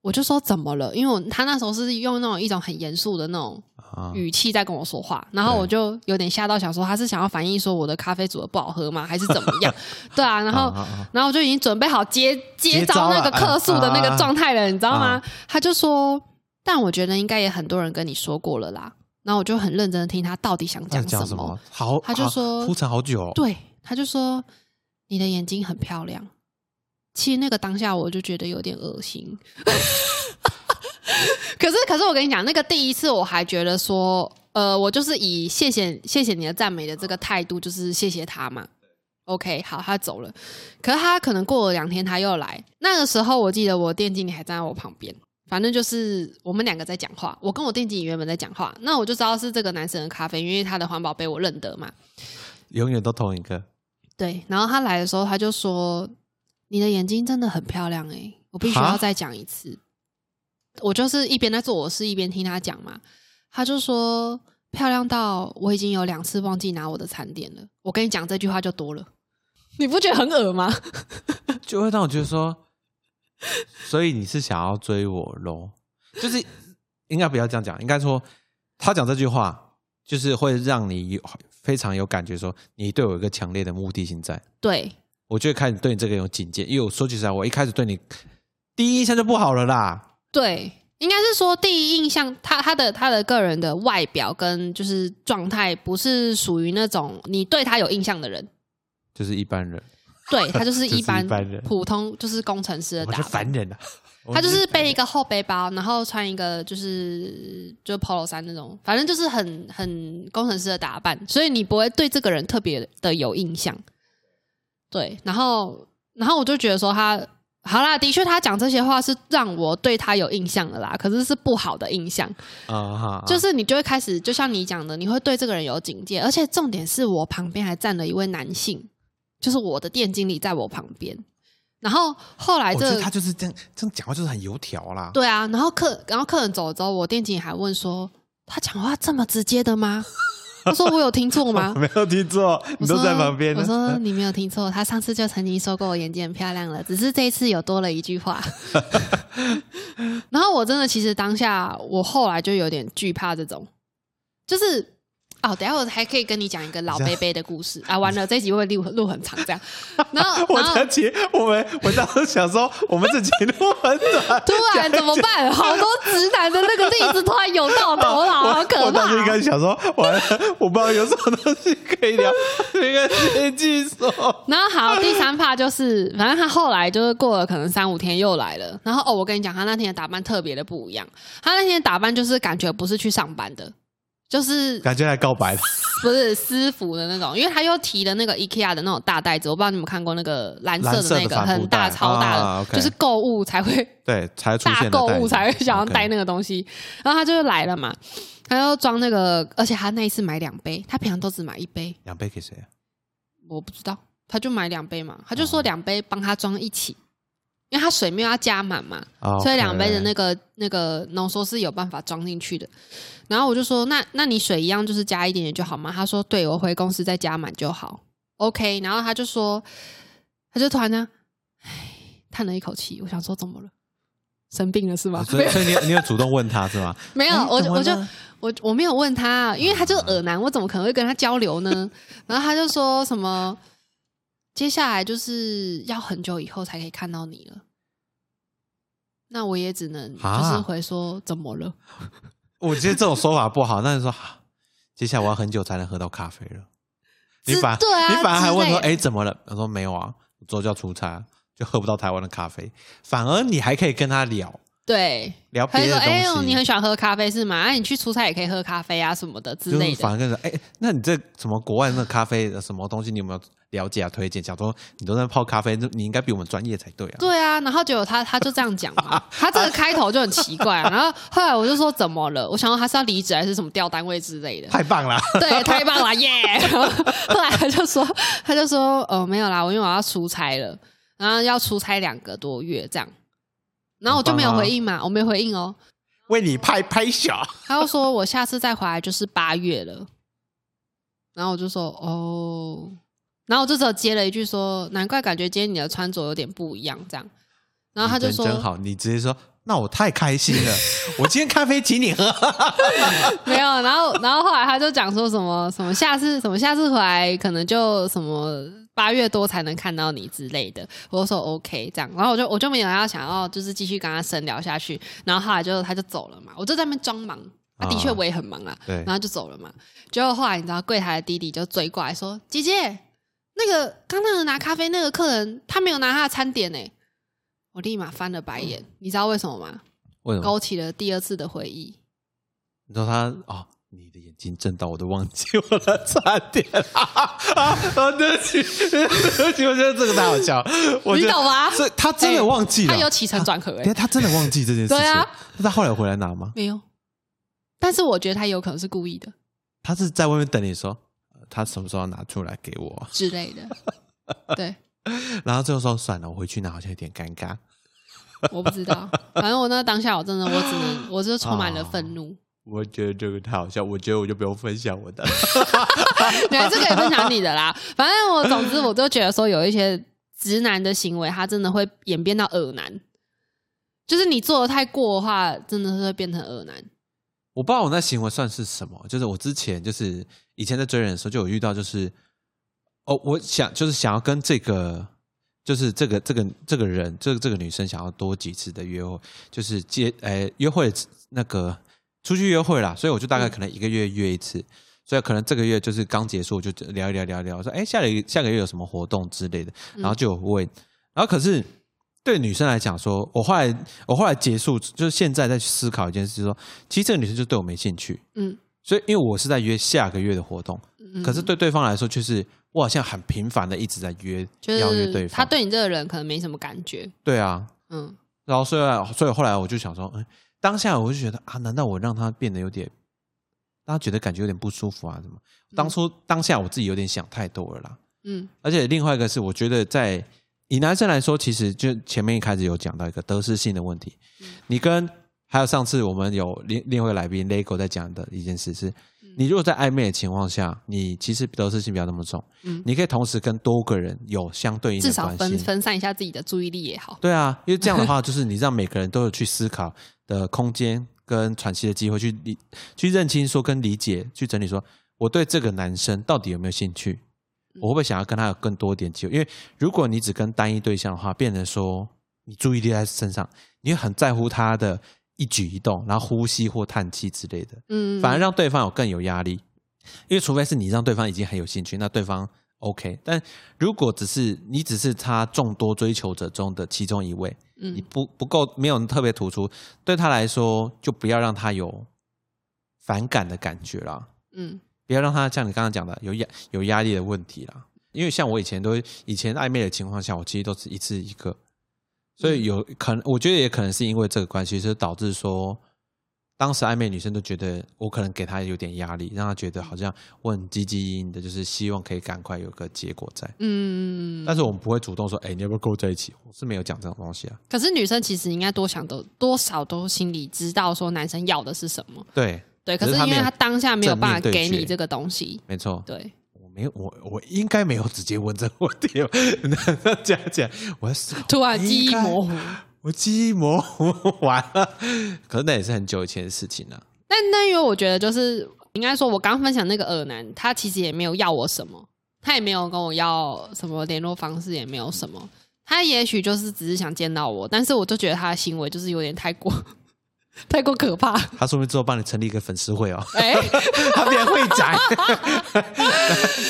我就说怎么了？因为我他那时候是用那种一种很严肃的那种啊，语气在跟我说话，然后我就有点吓到，想说他是想要反映说我的咖啡煮的不好喝吗？还是怎么样？对啊，然后然后我就已经准备好接接接招招那个客诉的那个啊状态了，你知道吗啊？他就说，但我觉得应该也很多人跟你说过了啦。然后我就很认真的听他到底想讲什么？好，他就说铺陈好久、哦，对，他就说你的眼睛很漂亮。其实那个当下我就觉得有点恶心。可是，可是我跟你讲，那个第一次我还觉得说，呃，我就是以谢谢谢谢你的赞美的这个态度，就是谢谢他嘛。OK，好，他走了。可是他可能过了两天他又来，那个时候我记得我店经理还站在我旁边，反正就是我们两个在讲话。我跟我店经理原本在讲话，那我就知道是这个男生的咖啡，因为他的环保杯我认得嘛。永远都同一个。对，然后他来的时候他就说：“你的眼睛真的很漂亮哎，我必须要再讲一次。”我就是一边在做我事，一边听他讲嘛。他就说：“漂亮到我已经有两次忘记拿我的餐点了。”我跟你讲这句话就多了，你不觉得很恶吗？就会让我觉得说，所以你是想要追我喽？就是应该不要这样讲，应该说他讲这句话，就是会让你有非常有感觉，说你对我有一个强烈的目的性在。对，我就会开始对你这个有警戒，因为我说句实在，我一开始对你第一印象就不好了啦。对，应该是说第一印象，他他的他的个人的外表跟就是状态，不是属于那种你对他有印象的人，就是一般人，对他就是一般 人普通就是工程师的打扮凡。人啊。他就是背一个厚背包，然后穿一个就是就 polo 衫那种，反正就是很很工程师的打扮，所以你不会对这个人特别的有印象。对，然后然后我就觉得说他好啦，的确他讲这些话是让我对他有印象的啦，可是是不好的印象，啊哈，就是你就会开始就像你讲的，你会对这个人有警戒，而且重点是我旁边还站了一位男性，就是我的店经理在我旁边，然后后来这他就是这样，这样讲话就是很油条啦。对啊，然后客然后客人走了之后，我店经理还问说：“他讲话这么直接的吗？” 我说：“我有听错吗 没有听错，？”你都在旁边。我说：“你没有听错，他上次就曾经说过我眼睛很漂亮了，只是这一次有多了一句话。”然后我真的其实当下，我后来就有点惧怕这种，就是哦，等一下我还可以跟你讲一个老贝贝的故事啊。完了，这一集会录录很长这样。然后我然后想起我们，我当时想说，我们这集录很短，突然怎么办？好多直男的那个例子突然涌到头脑，好可怕我当时一怕开。始想说，完了，我不知道有什么东西可以聊，应该先记说。然后好，第三趴就是，反正他后来就是过了可能三五天又来了。然后哦，我跟你讲，他那天的打扮特别的不一样。他那天的打扮就是感觉不是去上班的，就是感觉来告白了，不是私服的那种，因为他又提了那个 IKEA 的那种大袋子，我不知道你们看过那个蓝色的那个的很大超大的，就是购物才会对，才出大购物才会想要带那个东西。然后他就来了嘛，他要装那个，而且他那一次买两杯，他平常都只买一杯，两杯给谁啊？我不知道，他就买两杯嘛，他就哦说两杯帮他装一起，因为他水没有要加满嘛，哦所以两杯的那个那个浓缩是有办法装进去的。然后我就说，那那你水一样就是加一点点就好吗？他说，对我回公司再加满就好，OK。然后他就说，他就突然呢，唉，叹了一口气。我想说，怎么了？生病了是吗？所以 所以你你有主动问他是吗？没有，哎我我就我我没有问他，因为他就是耳男，我怎么可能会跟他交流呢？然后他就说什么，接下来就是要很久以后才可以看到你了。那我也只能就是啊回说怎么了？我觉得这种说法不好，那你说，啊接下来我要很久才能喝到咖啡了。你之反对啊你反而还问说，哎，怎么了？他说没有啊，我之后就要出差，就喝不到台湾的咖啡。反而你还可以跟他聊对，聊他就说：“别的东西。哎呦，你很喜欢喝咖啡是吗？啊，你去出差也可以喝咖啡啊什么的之就是类的。反而跟说哎，那你这什么国外那咖啡的什么东西，你有没有了解啊？推荐？讲说你都在泡咖啡，你应该比我们专业才对啊。对啊，然后结果他他就这样讲嘛，他这个开头就很奇怪、啊。然后后来我就说怎么了？我想说他是要离职还是什么调单位之类的。太棒了！对，太棒了，耶！然后后来他就说，他就说，哦，没有啦，我因为我要出差了，然后要出差两个多月这样，然后我就没有回应嘛，我没回应哦。为你拍拍小。他又说我下次再回来就是八月了，然后我就说哦，然后我就只有接了一句说，难怪感觉今天你的穿着有点不一样这样，然后他就说真好，你直接说，那我太开心了，我今天咖啡请你喝。没有，然后然后后来他就讲说什么什么下次什么下次回来可能就什么八月多才能看到你之类的，我就说 OK 这样，然后我就我就没有要想要就是继续跟他深聊下去，然后后来就他就走了嘛，我就在那边装忙，啊、的确啊我也很忙啊，对然后就走了嘛，结果后来你知道柜台的弟弟就追过来说姐姐。那个刚那个拿咖啡那个客人，他没有拿他的餐点呢。我立马翻了白眼。你知道为什么吗？为什么？勾起了第二次的回忆。你知道他哦，你的眼睛震到我都忘记我的餐点啊啊！对不起，对不起，我觉得这个太好笑。我你懂吗所以他真的忘记了，他有起承转合哎、哎，他真的忘记这件事情。对啊，那他后来回来拿吗？没有。但是我觉得他有可能是故意的他是在外面等你说，呃他什么时候拿出来给我？之类的。对，然后最后说算了，我回去拿好像有点尴尬。我不知道。反正我那当下我真的我只能 我就充满了愤怒。我觉得这个太好笑，我觉得我就不用分享我的。你还是可以分享你的啦。反正我总之我都觉得说有一些直男的行为，他真的会演变到恶男。就是你做的太过的话，真的是会变成恶男。我不知道我那行为算是什么，就是我之前就是以前在追人的时候就有遇到，就是哦，我想就是想要跟这个就是这个这个这个人，这个这个女生想要多几次的约会，就是接呃约会那个出去约会啦，所以我就大概可能一个月约一次，所以可能这个月就是刚结束，就聊一聊聊一聊，说哎下个下个月有什么活动之类的，然后就有问，然后可是。对女生来讲，说我后来我后来结束，就是现在在思考一件事，说其实这个女生就对我没兴趣，嗯，所以因为我是在约下个月的活动，嗯可是对对方来说，就是我好像很频繁的一直在约就邀约对方，是他对你这个人可能没什么感觉。对啊，嗯，然后所以所以后来我就想说，嗯，当下我就觉得啊，难道我让他变得有点，让他觉得感觉有点不舒服啊？什么？当初当下我自己有点想太多了啦，嗯而且另外一个是，我觉得在以男生来说，其实就前面一开始有讲到一个得失性的问题。你跟还有上次我们有另另外一个来宾 Lego 在讲的一件事是，你如果在暧昧的情况下，你其实得失性不要那么重，嗯，你可以同时跟多个人有相对应至少的关系。分分散一下自己的注意力也好。对啊，因为这样的话，就是你让每个人都有去思考的空间跟喘息的机会，去理去认清说跟理解，去整理说我对这个男生到底有没有兴趣，我会不会想要跟他有更多一点机会？因为如果你只跟单一对象的话，变成说你注意力在身上，你会很在乎他的一举一动，然后呼吸或叹气之类的，嗯，反而让对方有更有压力。因为除非是你让对方已经很有兴趣，那对方 OK。但如果只是你只是他众多追求者中的其中一位，嗯你不不够没有特别突出，对他来说就不要让他有反感的感觉啦，嗯不要让他像你刚刚讲的有压有压力的问题啦。因为像我以前都以前暧昧的情况下，我其实都是一次一个，所以有可能我觉得也可能是因为这个关系，是导致说当时暧昧女生都觉得我可能给她有点压力，让她觉得好像我很积极的，就是希望可以赶快有个结果在。嗯，但是我们不会主动说，哎、你要不要跟我在一起？我是没有讲这种东西啊。可是女生其实应该多想都多少都心里知道说男生要的是什么，对，对。可可是因为他当下没有办法给你这个东西，没错，对，我没有，我我应该没有直接问这个问题。那这样讲，我突然记忆模糊。我记忆模糊完了。可是那也是很久以前的事情了、但那因为我觉得就是应该说，我刚分享那个耳男，他其实也没有要我什么，他也没有跟我要什么联络方式，也没有什么。他也许就是只是想见到我，但是我就觉得他的行为就是有点太过太过可怕。他说不定之后帮你成立一个粉丝会哦，哎、他变会长。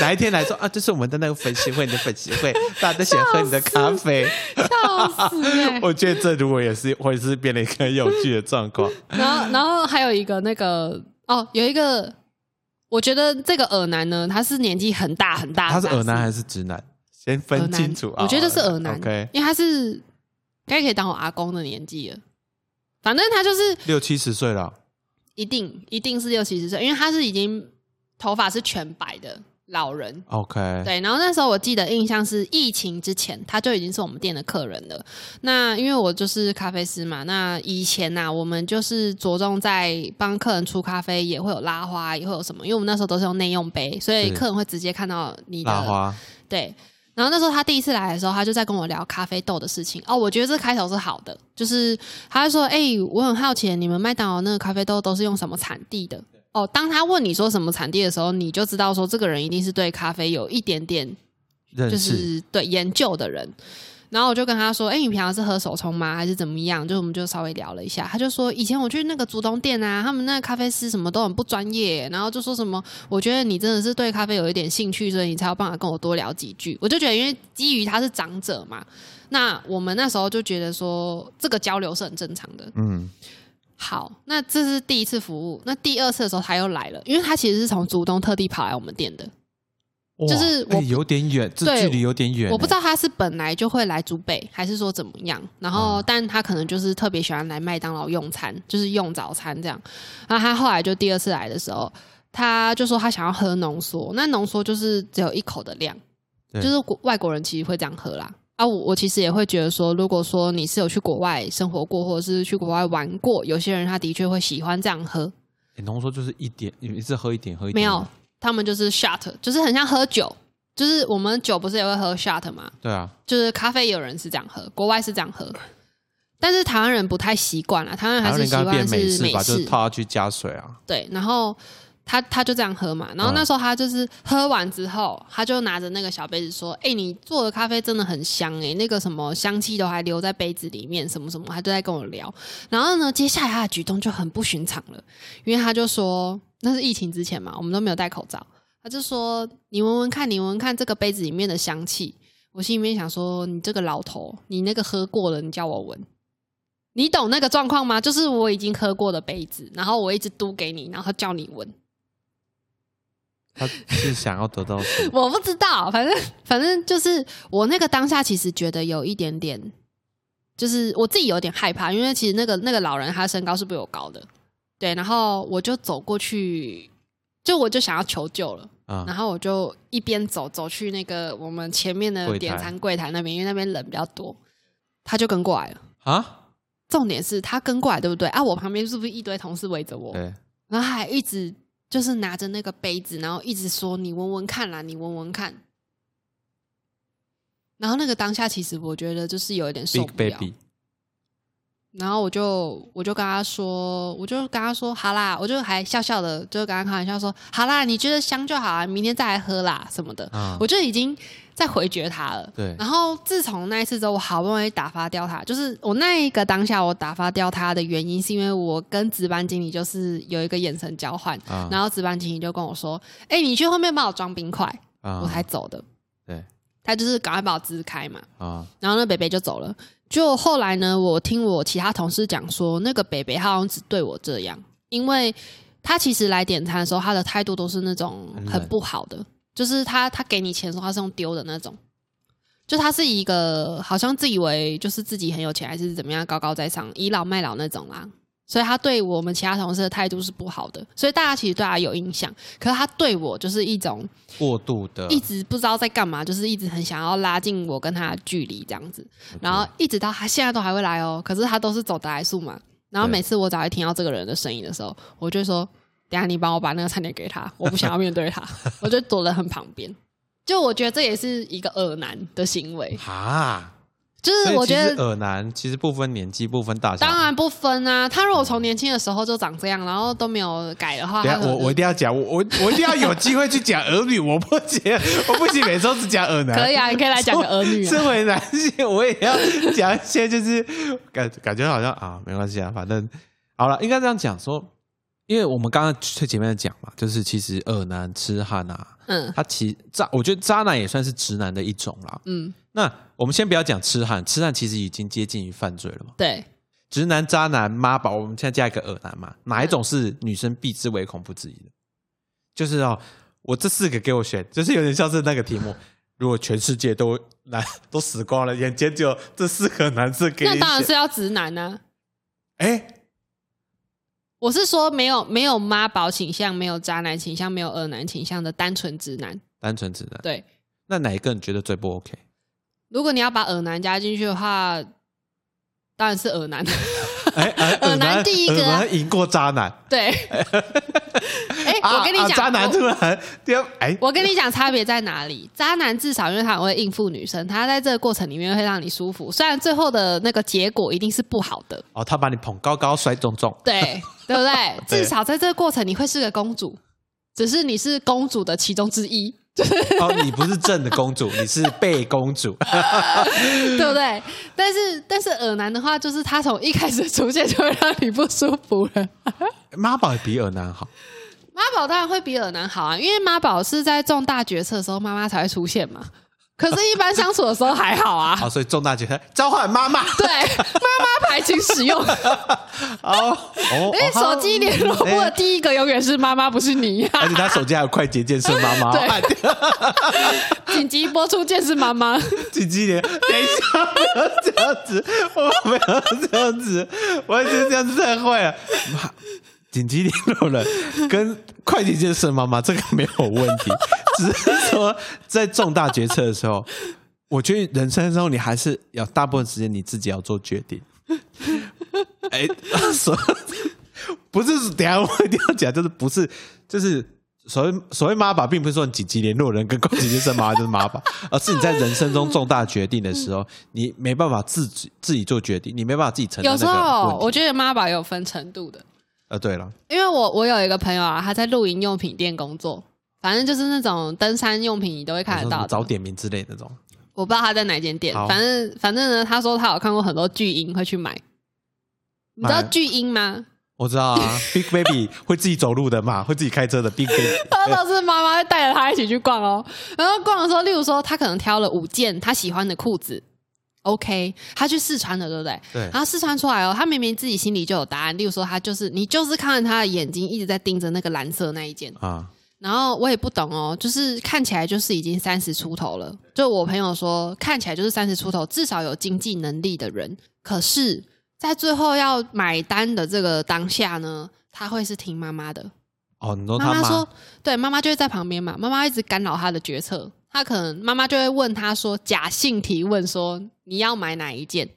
哪一天来说啊，这是我们的那个粉丝会，你的粉丝会，大家都喜欢喝你的咖啡。笑死哎、我觉得这如果也是会是变得一个很有趣的状况。然后，然后还有一个那个哦，有一个，我觉得这个耳男呢，他是年纪很大很大，他是耳男还是是直男？先耳男分清楚啊。我觉得是耳男 OK，因为他是该可以当我阿公的年纪了。反正他就是六七十岁了。一定一定是六七十岁，因为他是已经头发是全白的老人。OK，对，然后那时候我记得印象是疫情之前，他就已经是我们店的客人了。那因为我就是咖啡师嘛，那以前呐、我们就是着重在帮客人出咖啡，也会有拉花，也会有什么，因为我们那时候都是用内用杯，所以客人会直接看到你的拉花对，然后那时候他第一次来的时候，他就在跟我聊咖啡豆的事情。哦，我觉得这开头是好的，就是他就说：“哎、我很好奇，你们麦当劳那个咖啡豆都是用什么产地的？”哦，当他问你说什么产地的时候，你就知道说这个人一定是对咖啡有一点点就，是对研究的人。然后我就跟他说：“哎、你平常是喝手冲吗？还是怎么样？”就我们就稍微聊了一下，他就说：“以前我去那个竹东店啊，他们那个咖啡师什么都很不专业，然后就说什么，我觉得你真的是对咖啡有一点兴趣，所以你才有办法跟我多聊几句。”我就觉得，因为基于他是长者嘛，那我们那时候就觉得说，这个交流是很正常的。嗯，好，那这是第一次服务，那第二次的时候他又来了，因为他其实是从竹东特地跑来我们店的。就是有点远，这对距离有点远欸。我不知道他是本来就会来竹北，还是说怎么样。然后，嗯但他可能就是特别喜欢来麦当劳用餐，就是用早餐这样。然后他后来就第二次来的时候，他就说他想要喝浓缩，那浓缩就是只有一口的量，就是国外国人其实会这样喝啦。啊，我我其实也会觉得说，如果说你是有去国外生活过，或者是去国外玩过，有些人他的确会喜欢这样喝。欸浓缩就是一点，一次喝一点，喝一点。没有，他们就是 shot，就是很像喝酒，就是我们酒不是也会喝 shot 吗？对啊，就是咖啡，有人是这样喝，国外是这样喝，但是台湾人不太习惯了，台湾人还是习惯是变美式吧，就是式，套下去加水啊。对，然后他他就这样喝嘛，然后嗯那时候他就是喝完之后，他就拿着那个小杯子说：“哎、你做的咖啡真的很香哎、那个什么香气都还留在杯子里面，什么什么，他就在跟我聊。然后呢，接下来他的举动就很不寻常了，因为他就说那是疫情之前嘛，我们都没有戴口罩，他就说你闻闻看，你闻闻看这个杯子里面的香气。我心里面想说，你这个老头，你那个喝过了，你叫我闻。你懂那个状况吗？就是我已经喝过的杯子，然后我一直嘟给你，然后叫你闻。他是想要得到什么？我不知道，反正反正就是我那个当下其实觉得有一点点，就是我自己有点害怕，因为其实那个那个老人他身高是比我高的，对，然后我就走过去，就我就想要求救了，啊然后我就一边走走去那个我们前面的点餐柜台那边，因为那边人比较多，他就跟过来了。啊，重点是他跟过来，对不对？啊，我旁边是不是一堆同事围着我？对，然后还一直就是拿着那个杯子，然后一直说：“你闻闻看啦，你闻闻看。”然后那个当下，其实我觉得就是有一点受不了。Baby，然后我就我就跟他说，我就跟他说好啦，我就还笑笑的，就跟他开玩笑说好啦，你觉得香就好啊，明天再来喝啦什么的。啊我就已经在回绝他了。对然后自从那一次之后，我好不容易打发掉他，就是我那一个当下我打发掉他的原因，是因为我跟值班经理就是有一个眼神交换，啊然后值班经理就跟我说：“哎、你去后面帮我装冰块。啊我才走的。对他就是赶快把我支开嘛。啊然后那北北就走了。就后来呢，我听我其他同事讲说，那个北北他好像只对我这样，因为他其实来点餐的时候，他的态度都是那种很不好的，就是他他给你钱的时候，他是用丢的那种。就他是一个好像自以为就是自己很有钱，还是怎么样高高在上、倚老卖老那种啦，所以他对我们其他同事的态度是不好的，所以大家其实对他有印象，可是他对我就是一种过度的，一直不知道在干嘛，就是一直很想要拉近我跟他的距离这样子。然后一直到他现在都还会来哦，可是他都是走得来速嘛。然后每次我只要一听到这个人的声音的时候，我就说：“等下你帮我把那个餐点给他，我不想要面对他。”我就躲得很旁边。就我觉得这也是一个恶男的行为，哈，就是我觉得耳男其实不分年纪，不分大小。当然不分啊。他如果从年轻的时候就长这样，然后都没有改的话，等下我我一定要讲，我我我一定要有机会去讲儿女，我不行，我不行，每周只讲耳男。可以啊，你可以来讲个儿女啊。身为男性，我也要讲一些，就是感感觉好像啊，没关系啊，反正好了，应该这样讲说，因为我们刚刚最前面讲嘛，就是其实二男痴汉啊，嗯他其渣，我觉得渣男也算是直男的一种啦。嗯，那我们先不要讲痴汉，痴汉其实已经接近于犯罪了嘛。对，直男、渣男、妈宝，我们现在加一个二男嘛，哪一种是女生避之唯恐不之疑的？就是哦，我这四个给我选，就是有点像是那个题目，如果全世界都男都死光了，眼前只有这四个男生给你那当然是，要直男啊。哎，我是说没有没有妈宝倾向，没有渣男倾向，没有恶男倾向的单纯直男。单纯直男。对，那哪一个你觉得最不 OK？如果你要把耳男加进去的话，当然是耳男。耳男第一个赢过渣男。对，哎、啊我跟你讲，啊渣男突然第二哎，我跟你讲差别在哪里？渣男至少因为他很会应付女生，他在这个过程里面会让你舒服，虽然最后的那个结果一定是不好的，哦，他把你捧高高摔重重，对对不对？至少在这个过程你会是个公主，只是你是公主的其中之一。哦，你不是正的公主，你是被公主。对不对？但是但是耳男的话，就是他从一开始出现就会让你不舒服了。妈宝比耳男好，妈宝当然会比耳男好啊，因为妈宝是在重大决策的时候妈妈才会出现嘛。可是，一般相处的时候还好啊。好，所以重大决策召唤妈妈。对，妈妈牌请使用。哦 哦，因为 手机联络部的第一个永远是妈妈，不是你。啊而且他手机还有快捷键是妈妈。对，紧急播出键是妈妈。紧急点，等一下，不要这样子，我不要这样子，我觉得这样子太坏了。紧急联络人跟快捷键是妈妈，这个没有问题。只是说在重大决策的时候，我觉得人生中你还是要大部分时间你自己要做决定。哎，所不是等下我一定要讲，就是不是就是所谓所谓妈宝，并不是说你紧急联络人跟快捷键是妈妈就是妈宝，而是你在人生中重大决定的时候，你没办法自己自己做决定，你没办法自己承担。有时候我觉得妈宝有分程度的。呃，对了，因为我我有一个朋友啊，他在露营用品店工作，反正就是那种登山用品，你都会看得到，早点名之类那种。我不知道他在哪间店，反正反正呢，他说他有看过很多巨婴会去买。你知道巨婴吗？我知道啊，Big Baby 会自己走路的嘛，会自己开车的 Big Baby。他都是妈妈会带着他一起去逛哦，然后逛的时候，例如说他可能挑了五件他喜欢的裤子。OK，他去试穿了，对不对？对。然后试穿出来哦，他明明自己心里就有答案。例如说，他就是你就是看着他的眼睛一直在盯着那个蓝色那一件啊。然后我也不懂哦，就是看起来就是已经三十出头了。就我朋友说，看起来就是三十出头，至少有经济能力的人。可是，在最后要买单的这个当下呢，他会是听妈妈的。哦，你说妈妈说，对，妈妈就会在旁边嘛，妈妈一直干扰他的决策。他可能妈妈就会问他说，假性提问说你要买哪一件，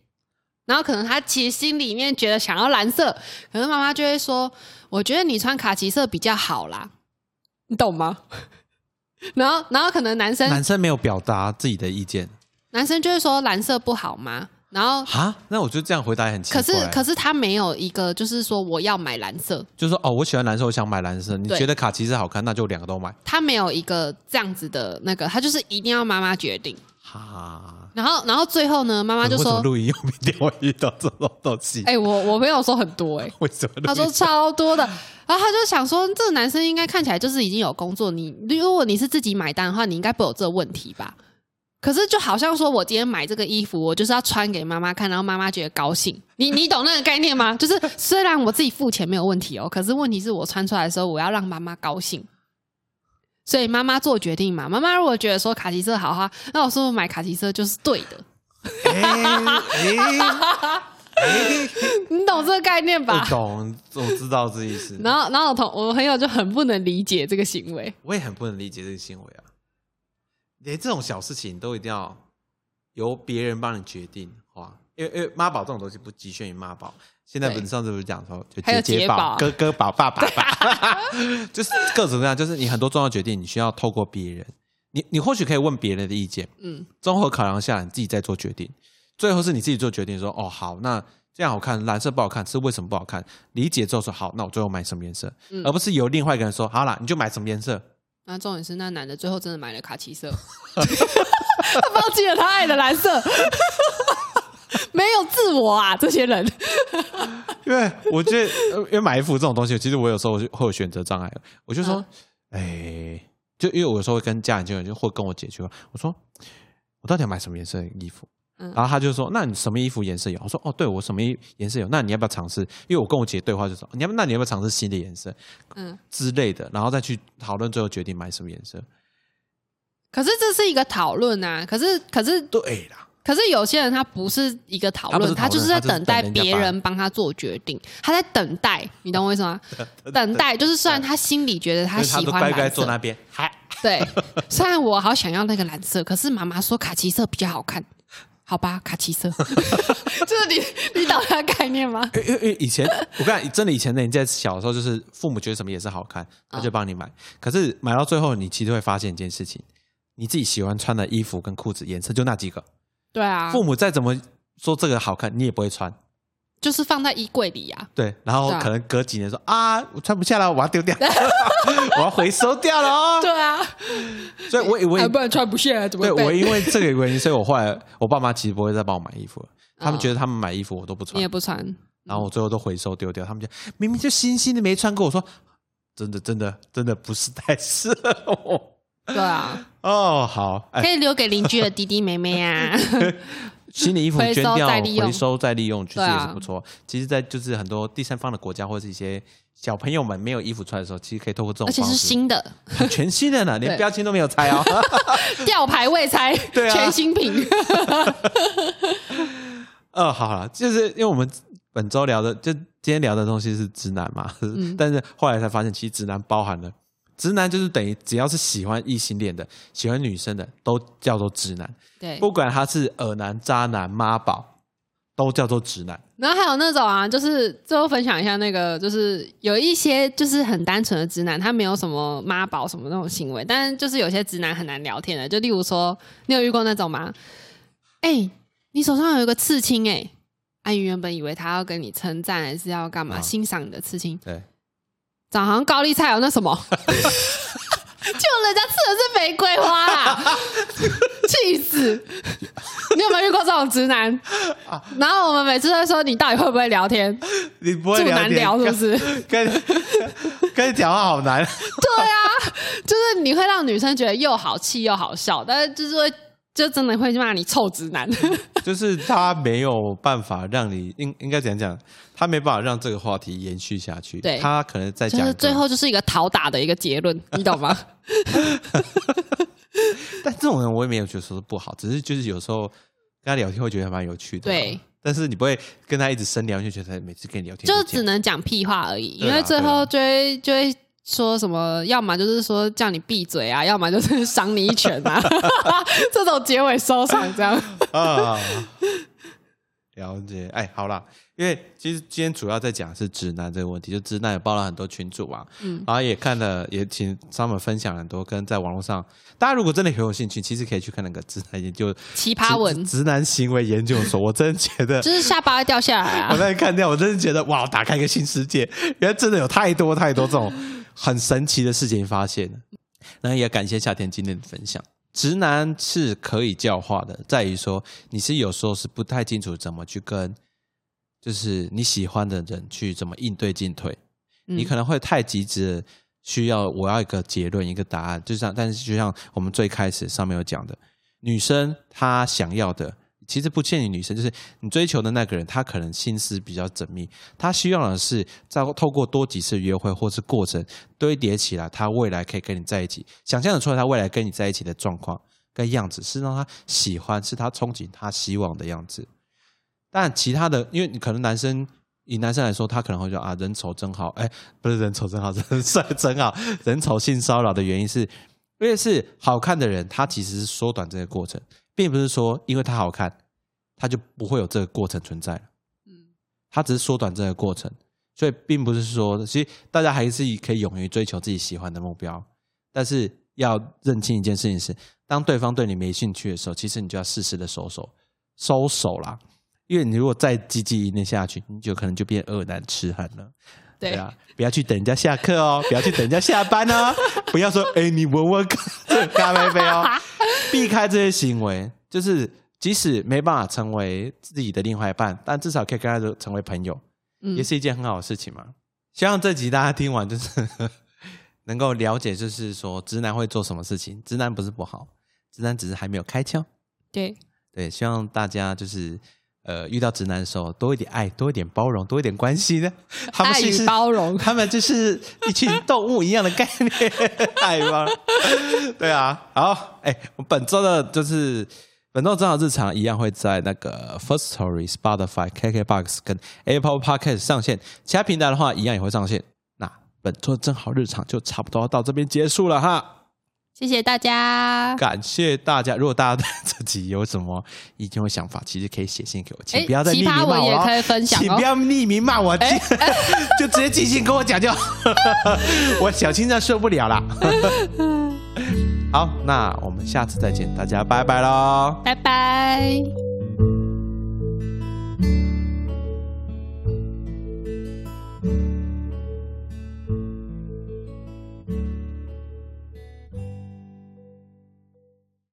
然后可能他其实心里面觉得想要蓝色，可是妈妈就会说，我觉得你穿卡其色比较好啦，你懂吗？然后然后可能男生男生没有表达自己的意见，男生就会说蓝色不好吗？然后啊，那我觉得这样回答很奇怪。可是可是他没有一个，就是说我要买蓝色，就是说哦，我喜欢蓝色，我想买蓝色。你觉得卡其色好看，那就两个都买。他没有一个这样子的那个，他就是一定要妈妈决定。哈。然后然后最后呢，妈妈就说：“录音用品店会遇到这种东西。”哎，我我朋友说很多哎，为什么？他说超多的。然后他就想说，这个男生应该看起来就是已经有工作。你如果你是自己买单的话，你应该不有这问题吧？可是就好像说，我今天买这个衣服，我就是要穿给妈妈看，然后妈妈觉得高兴。你你懂那个概念吗？就是虽然我自己付钱没有问题哦，可是问题是我穿出来的时候，我要让妈妈高兴。所以妈妈做决定嘛。妈妈如果觉得说卡其色好哈，那我说我买卡其色就是对的。你懂这个概念吧？懂，我知道这意思。然后，然后我同我朋友就很不能理解这个行为。我也很不能理解这个行为啊。连这种小事情都一定要由别人帮你决定，哇！因为因为妈宝这种东西不局限于妈宝，现在不是上次不是讲说，就姐姐宝、哥哥宝、爸爸宝，就是各种各样，就是你很多重要决定，你需要透过别人，你你或许可以问别人的意见，嗯，综合考量下，你自己再做决定，最后是你自己做决定，说哦好，那这样好看，蓝色不好看，是为什么不好看？理解之后说好，那我最后买什么颜色，而不是由另外一个人说好啦，你就买什么颜色。那重点是，那男的最后真的买了卡其色，他放弃了他爱的蓝色，没有自我啊！这些人，因为我觉得，因为买衣服这种东西，其实我有时候会有选择障碍。我就说，哎，就因为我有时候会跟家人就就或跟我姐去，我说，我到底要买什么颜色的衣服？然后他就说：“那你什么衣服颜色有？”我说：“哦，对我什么颜色有？那你要不要尝试？因为我跟我姐对话就说：你要不那你要不要尝试新的颜色？嗯之类的，然后再去讨论，最后决定买什么颜色。可是这是一个讨论啊！可是可是对啦，可是有些人他不是一个讨论，他就是在等待别人帮他做决定，他在等待，你懂我意思吗？等待就是虽然他心里觉得他喜欢蓝色，那边还对，虽然我好想要那个蓝色，可是妈妈说卡其色比较好看。好吧，卡其色，这是你你懂他概念吗？因为因为以前我跟你真的以前的你在小的时候，就是父母觉得什么颜色好看，他就帮你买。可是买到最后，你其实会发现一件事情：你自己喜欢穿的衣服跟裤子颜色就那几个。对啊，父母再怎么说这个好看，你也不会穿。就是放在衣柜里呀。对，然后可能隔几年说啊，我穿不下了，我要丢掉，我要回收掉了哦。对啊，所以我以为啊不然穿不下怎么？对我因为这个原因，所以我后来我爸妈其实不会再帮我买衣服了，他们哦觉得他们买衣服我都不穿你也，不穿，然后我最后都回收丢掉。他们就明明就新新的没穿过，我说真的真的真的不是太适合我。对啊，哦，好，哎可，以留给邻居的弟弟妹妹啊。新的衣服捐掉回收再利用，其实也是不错。其实，在就是很多第三方的国家或者是一些小朋友们没有衣服穿的时候，其实可以透过这种而且方式，是新的，全新的呢，连标签都没有拆哦。吊牌未拆，对啊全新品。呃，好了，就是因为我们本周聊的，就今天聊的东西是直男嘛，嗯但是后来才发现，其实直男包含了直男，就是等于只要是喜欢异性恋的、喜欢女生的，都叫做直男，对，不管他是耳男、渣男、妈宝，都叫做直男。然后还有那种啊，就是最后分享一下那个，就是有一些就是很单纯的直男，他没有什么妈宝什么那种行为，但是就是有些直男很难聊天的，就例如说，你有遇过那种吗？哎、你手上有一个刺青哎、阿姨原本以为他要跟你称赞，还是要干嘛、啊。欣赏你的刺青，对，好像高丽菜哦，那什么？就人家吃的是玫瑰花啦，气死！你有没有遇过这种直男？然后我们每次都说你到底会不会聊天，你不会这么难天聊是不是？跟跟你讲话好难。对啊，就是你会让女生觉得又好气又好笑，但是就是会就真的会骂你臭直男。就是他没有办法让你应应该怎样讲，他没办法让这个话题延续下去。对他可能在讲就是最后就是一个讨打的一个结论，你懂吗？但这种人我也没有觉得说是不好，只是就是有时候跟他聊天会觉得蛮有趣的。对，但是你不会跟他一直深聊，就觉得每次跟你聊天就只能讲屁话而已，因为最后就会就会说什么，要么就是说叫你闭嘴啊，要么就是赏你一拳啊，这种结尾收场这样。啊。了解，哎，好啦，因为其实今天主要在讲的是直男这个问题，就直男也包了很多群主啊，嗯然后也看了，也请他们分享很多，跟在网络上，大家如果真的很有兴趣，其实可以去看那个直男研究奇葩文直直男行为研究所，我真的觉得就是下巴会掉下来啊 我啊！在看掉，我真的觉得哇，打开一个新世界，原来真的有太多太多这种很神奇的事情发现了。那也感谢夏天今天的分享。直男是可以教化的，在于说你是有时候是不太清楚怎么去跟，就是你喜欢的人去怎么应对进退。嗯你可能会太急着需要我要一个结论一个答案，就像但是就像我们最开始上面有讲的，女生她想要的其实不限于女生，就是你追求的那个人，他可能心思比较缜密，他希望的是在透过多几次约会或是过程堆叠起来，他未来可以跟你在一起，想象得出来他未来跟你在一起的状况跟样子，是让他喜欢，是他憧憬、他希望的样子。但其他的，因为你可能男生以男生来说，他可能会说啊，人丑真好，哎，不是人丑真好，人帅真好，人丑性骚扰的原因是，因为是好看的人，他其实是缩短这个过程，并不是说因为它好看，它就不会有这个过程存在了。嗯它只是缩短这个过程，所以并不是说，其实大家还是可以勇于追求自己喜欢的目标，但是要认清一件事情是，当对方对你没兴趣的时候，其实你就要适时的收手，收手啦，因为你如果再积极一点下去，你就可能就变恶男痴汉了。对啊，不要去等人家下课哦，不要去等人家下班哦，不要说哎、你闻闻这咖啡杯哦，避开这些行为，就是即使没办法成为自己的另外一半，但至少可以跟他成为朋友，嗯也是一件很好的事情嘛。希望这集大家听完就是能够了解，就是说直男会做什么事情，直男不是不好，直男只是还没有开窍。对，对，希望大家就是呃遇到直男的时候多一点爱，多一点包容，多一点关心呢。他们爱与包容他们就是一群动物一样的概念，爱与包容。对啊，好，哎、我本周的就是本周正好日常一样会在那个 First Story、Spotify、KKBox 跟 Apple Podcast 上线，其他平台的话一样也会上线。那本周正好日常就差不多到这边结束了哈。谢谢大家。感谢大家！如果大家对这集有什么意见或想法，其实可以写信给我，请哎不要再匿名骂我也可以分享哦请不要匿名骂我，就直接寄信跟我讲就。我小青真受不了了。好，那我们下次再见，大家拜拜喽。拜拜。